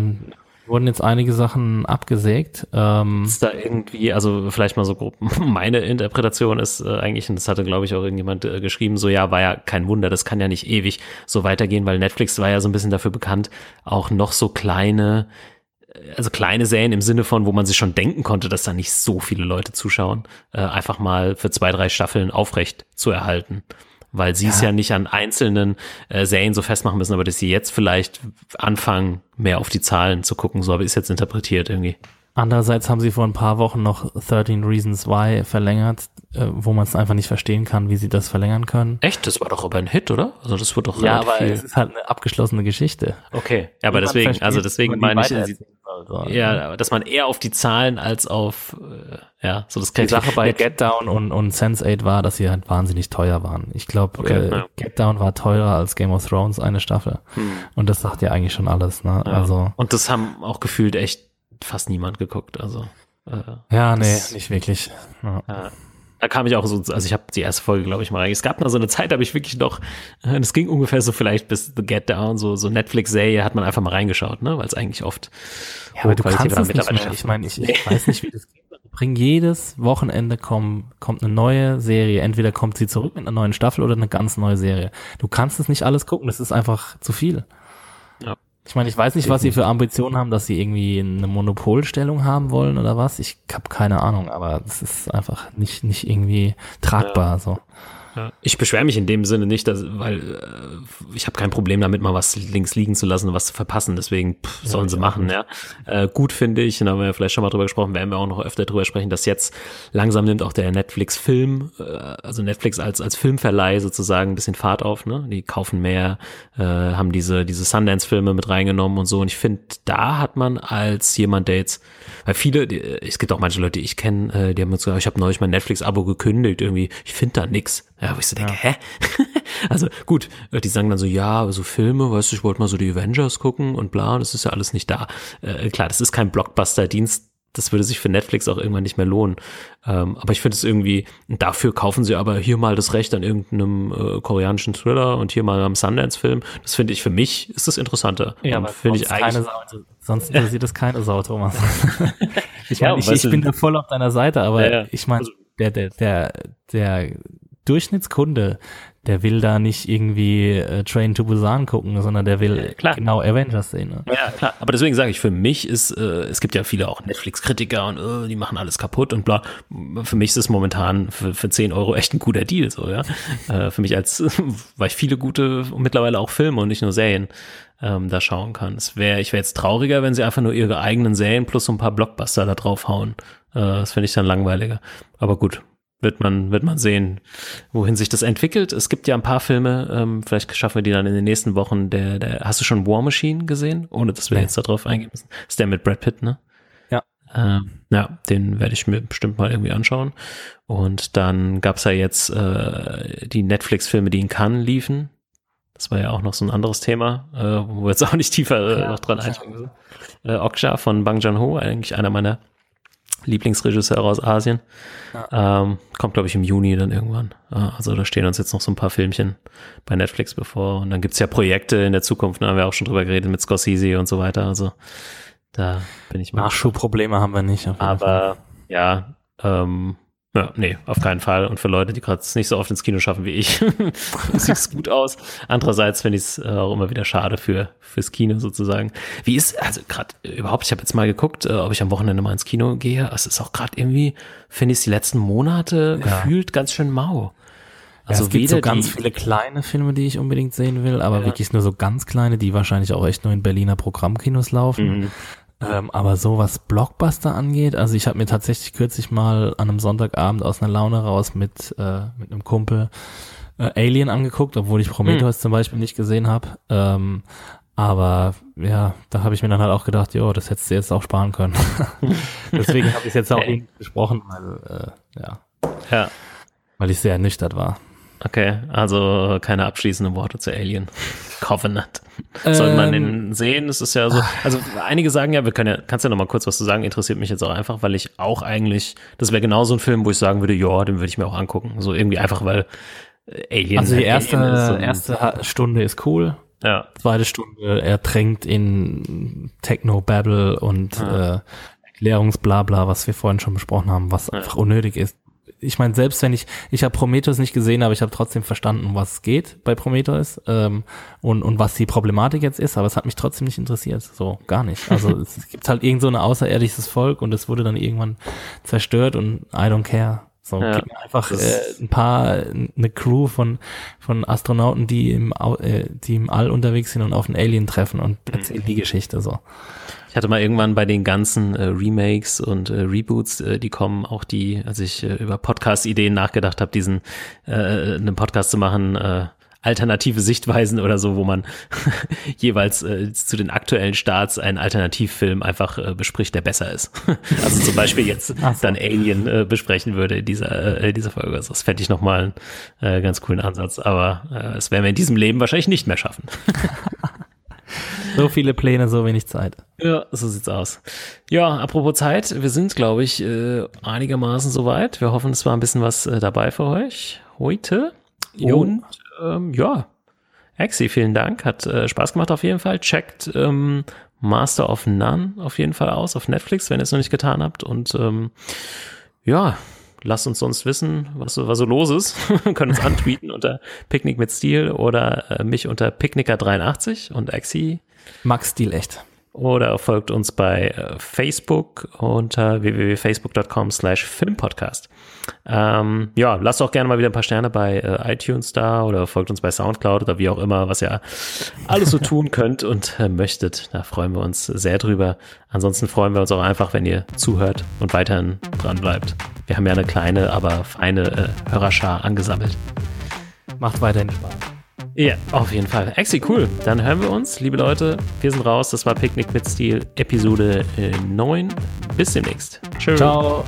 [SPEAKER 8] wurden jetzt einige Sachen abgesägt. Ähm,
[SPEAKER 7] ist da irgendwie, also vielleicht mal so grob, [laughs] meine Interpretation ist äh, eigentlich, und das hatte glaube ich auch irgendjemand äh, geschrieben, so ja, war ja kein Wunder, das kann ja nicht ewig so weitergehen, weil Netflix war ja so ein bisschen dafür bekannt, auch noch so kleine, äh, also kleine Serien im Sinne von, wo man sich schon denken konnte, dass da nicht so viele Leute zuschauen, äh, einfach mal für zwei, drei Staffeln aufrecht zu erhalten. Weil sie es ja nicht an einzelnen äh, Serien so festmachen müssen, aber dass sie jetzt vielleicht anfangen, mehr auf die Zahlen zu gucken. So habe ich es jetzt interpretiert irgendwie.
[SPEAKER 8] Andererseits haben sie vor ein paar Wochen noch 13 Reasons Why verlängert, äh, wo man es einfach nicht verstehen kann, wie sie das verlängern können.
[SPEAKER 7] Echt? Das war doch aber ein Hit, oder? Also das wird doch
[SPEAKER 8] Ja, aber
[SPEAKER 7] viel.
[SPEAKER 8] es ist halt eine abgeschlossene Geschichte.
[SPEAKER 7] Okay, ja, aber deswegen, also deswegen meine ich,
[SPEAKER 8] weitererzählen soll, so.
[SPEAKER 7] ja, aber dass man eher auf die Zahlen als auf, äh, ja, so das
[SPEAKER 8] Die Sache bei Get Down und, und Sense8 war, dass sie halt wahnsinnig teuer waren. Ich glaube,
[SPEAKER 7] Okay,
[SPEAKER 8] äh,
[SPEAKER 7] ja.
[SPEAKER 8] Get Down war teurer als Game of Thrones eine Staffel. Und das sagt ja eigentlich schon alles, ne?
[SPEAKER 7] ja.
[SPEAKER 8] Also,
[SPEAKER 7] und das haben auch gefühlt echt fast niemand geguckt, also. Äh,
[SPEAKER 8] ja, nee, nicht wirklich. Ja.
[SPEAKER 7] Da kam ich auch so, also ich habe die erste Folge, glaube ich, mal rein. Es gab mal so eine Zeit, da habe ich wirklich noch, äh, das ging ungefähr so vielleicht bis The Get Down, so, so Netflix-Serie hat man einfach mal reingeschaut, ne, weil es eigentlich oft
[SPEAKER 8] Ja, aber du kannst das nicht mehr. Ich meine, ich, ich weiß nicht, wie das geht. Die Bringen jedes Wochenende kommen, kommt eine neue Serie. Entweder kommt sie zurück mit einer neuen Staffel oder eine ganz neue Serie. Du kannst es nicht alles gucken. Das ist einfach zu viel.
[SPEAKER 7] Ja.
[SPEAKER 8] Ich meine, ich weiß nicht, was sie für Ambitionen haben, dass sie irgendwie eine Monopolstellung haben wollen oder was. Ich habe keine Ahnung, aber es ist einfach nicht, nicht irgendwie tragbar. So.
[SPEAKER 7] Ja. Ich beschwere mich in dem Sinne nicht, dass, weil äh, ich habe kein Problem damit, mal was links liegen zu lassen und was zu verpassen. Deswegen pff, sollen sie machen. Ja. Äh, gut finde ich, und da haben wir ja vielleicht schon mal drüber gesprochen, werden wir auch noch öfter drüber sprechen, dass jetzt langsam nimmt auch der Netflix-Film, äh, also Netflix als als Filmverleih sozusagen ein bisschen Fahrt auf. Ne? Die kaufen mehr, äh, haben diese diese Sundance-Filme mit reingenommen und so. Und ich finde, da hat man als jemand, der jetzt, weil viele, die, es gibt auch manche Leute, die ich kenne, äh, die haben uns gesagt, ich habe neulich mein Netflix-Abo gekündigt, irgendwie, ich finde da nix. Ja, wo ich so denke, hä? [laughs] also gut, äh, die sagen dann so, ja, so Filme, weißt du, ich wollte mal so die Avengers gucken und bla, und das ist ja alles nicht da. Äh, klar, das ist kein Blockbuster-Dienst, das würde sich für Netflix auch irgendwann nicht mehr lohnen. Ähm, aber ich finde es irgendwie, dafür kaufen sie aber hier mal das Recht an irgendeinem äh, koreanischen Thriller und hier mal am Sundance-Film. Das finde ich, für mich ist das interessanter. und finde ich
[SPEAKER 8] sonst
[SPEAKER 7] eigentlich.
[SPEAKER 8] keine Sau, sonst interessiert es keine Sau, Thomas. [laughs] ich
[SPEAKER 7] Ja,
[SPEAKER 8] meine, ich, ich bin da voll auf deiner Seite, aber
[SPEAKER 7] Ja, ja.
[SPEAKER 8] ich meine, der, der, der, der Durchschnittskunde, der will da nicht irgendwie äh, Train to Busan gucken, sondern der will
[SPEAKER 7] klar.
[SPEAKER 8] genau Avengers sehen. Ne?
[SPEAKER 7] Ja, klar. Aber deswegen sage ich, für mich ist, äh, es gibt ja viele auch Netflix-Kritiker und äh, die machen alles kaputt und bla. Für mich ist es momentan für, für 10 Euro echt ein guter Deal, so, ja. [laughs] Äh, für mich als, [laughs] weil ich viele gute, mittlerweile auch Filme und nicht nur Serien ähm, da schauen kann. Es wäre, ich wäre jetzt trauriger, wenn sie einfach nur ihre eigenen Serien plus so ein paar Blockbuster da draufhauen. Äh, das finde ich dann langweiliger. Aber gut, wird man, wird man sehen, wohin sich das entwickelt. Es gibt ja ein paar Filme, ähm, vielleicht schaffen wir die dann in den nächsten Wochen. Der, der, hast du schon War Machine gesehen? Ohne dass wir
[SPEAKER 8] Nee.
[SPEAKER 7] jetzt darauf eingehen müssen. ist der mit Brad Pitt, ne?
[SPEAKER 8] Ja.
[SPEAKER 7] Ähm, ja, den werde ich mir bestimmt mal irgendwie anschauen. Und dann gab's ja jetzt äh, die Netflix-Filme, die in Cannes liefen. Das war ja auch noch so ein anderes Thema, äh, wo wir jetzt auch nicht tiefer äh, noch dran einsteigen müssen. Äh, Okja von Bang Joon-ho, eigentlich einer meiner Lieblingsregisseure aus Asien. Ähm, kommt, glaube ich, im Juni dann irgendwann. Äh, also da stehen uns jetzt noch so ein paar Filmchen bei Netflix bevor. Und dann gibt's ja Projekte in der Zukunft, da haben wir auch schon drüber geredet mit Scorsese und so weiter. Also da bin ich mal.
[SPEAKER 8] Nachschubprobleme haben wir nicht. auf jeden Fall.
[SPEAKER 7] Aber ja, ähm, ja, nee, auf keinen Fall. Und für Leute, die gerade nicht so oft ins Kino schaffen wie ich, [laughs] sieht es gut aus. Andererseits finde ich es äh, auch immer wieder schade für fürs Kino sozusagen. Wie ist, also gerade überhaupt, ich habe jetzt mal geguckt, äh, ob ich am Wochenende mal ins Kino gehe. Es ist auch gerade irgendwie, finde ich die letzten Monate gefühlt ganz schön mau. Also
[SPEAKER 8] ja, es gibt so ganz
[SPEAKER 7] die,
[SPEAKER 8] viele kleine Filme, die ich unbedingt sehen will, aber wirklich nur so ganz kleine, die wahrscheinlich auch echt nur in Berliner Programmkinos laufen.
[SPEAKER 7] Mhm.
[SPEAKER 8] Ähm, aber so was Blockbuster angeht, also ich habe mir tatsächlich kürzlich mal an einem Sonntagabend aus einer Laune raus mit, äh, mit einem Kumpel äh, Alien angeguckt, obwohl ich Prometheus zum Beispiel nicht gesehen habe. Ähm, aber ja, da habe ich mir dann halt auch gedacht, jo, das hättest du jetzt auch sparen können. [laughs] [laughs] Deswegen habe ich es jetzt auch
[SPEAKER 7] Hey.
[SPEAKER 8] nicht besprochen, weil, äh, ja,
[SPEAKER 7] ja,
[SPEAKER 8] weil ich sehr ernüchtert war.
[SPEAKER 7] Okay, also keine abschließenden Worte zu Alien. [laughs] Covenant. Soll man
[SPEAKER 8] Ähm,
[SPEAKER 7] den sehen? Es ist ja so, also einige sagen ja, wir können ja, kannst ja noch mal kurz was zu sagen, interessiert mich jetzt auch einfach, weil ich auch eigentlich, das wäre genau so ein Film, wo ich sagen würde, ja, den würde ich mir auch angucken. So irgendwie einfach, weil Alien.
[SPEAKER 8] Also die
[SPEAKER 7] halt
[SPEAKER 8] erste, erste Stunde ist cool.
[SPEAKER 7] Ja,
[SPEAKER 8] Zweite Stunde ertränkt in Techno-Babble und äh, Erklärungsblabla, was wir vorhin schon besprochen haben, was einfach unnötig ist. Ich meine, selbst wenn ich, ich habe Prometheus nicht gesehen, aber ich habe trotzdem verstanden, um was es geht bei Prometheus ähm, und, und was die Problematik jetzt ist, aber es hat mich trotzdem nicht interessiert. So, gar nicht. Also [laughs] es gibt halt irgend so ein außerirdisches Volk und es wurde dann irgendwann zerstört und I don't care. So,
[SPEAKER 7] Ja,
[SPEAKER 8] gib mir einfach äh, ein paar, eine Crew von, von Astronauten, die im, äh, die im All unterwegs sind und auf einen Alien treffen und erzählen die Geschichte so.
[SPEAKER 7] Ich hatte mal irgendwann bei den ganzen äh, Remakes und äh, Reboots, äh, die kommen, auch die, als ich äh, über Podcast-Ideen nachgedacht habe, diesen äh, einen Podcast zu machen, äh, alternative Sichtweisen oder so, wo man [laughs] jeweils äh, zu den aktuellen Starts einen Alternativfilm einfach äh, bespricht, der besser ist. [laughs] also zum Beispiel jetzt dann Alien äh, besprechen würde in dieser, äh, in dieser Folge. Also das fände ich nochmal einen äh, ganz coolen Ansatz, aber äh, es werden wir in diesem Leben wahrscheinlich nicht mehr schaffen. [laughs]
[SPEAKER 8] So viele Pläne, so wenig Zeit.
[SPEAKER 7] Ja, so sieht's aus. Ja, apropos Zeit, wir sind, glaube ich, äh, einigermaßen soweit. Wir hoffen, es war ein bisschen was äh, dabei für euch heute.
[SPEAKER 8] Jo.
[SPEAKER 7] Und ähm, ja, Axi, vielen Dank. Hat äh, Spaß gemacht auf jeden Fall. Checkt ähm, Master of None auf jeden Fall aus auf Netflix, wenn ihr es noch nicht getan habt. Und ähm, ja, lasst uns sonst wissen, was so, was so los ist. [laughs] Können uns antweeten unter Picknick mit Stil oder äh, mich unter Picknicker83 und Axi
[SPEAKER 8] Max Stil echt.
[SPEAKER 7] Oder folgt uns bei äh, Facebook unter www.facebook.com slash filmpodcast. Ähm, ja, lasst auch gerne mal wieder ein paar Sterne bei äh, iTunes da oder folgt uns bei Soundcloud oder wie auch immer, was ihr alles so tun könnt und äh, möchtet. Da freuen wir uns sehr drüber. Ansonsten freuen wir uns auch einfach, wenn ihr zuhört und weiterhin dran bleibt. Wir haben ja eine kleine, aber feine äh, Hörerschar angesammelt.
[SPEAKER 8] Macht weiterhin Spaß.
[SPEAKER 7] Ja, auf jeden Fall. Exi, cool. Dann hören wir uns, liebe Leute. Wir sind raus. Das war Picknick mit Stil, Episode äh, 9. Bis demnächst. Tschüss.
[SPEAKER 8] Ciao.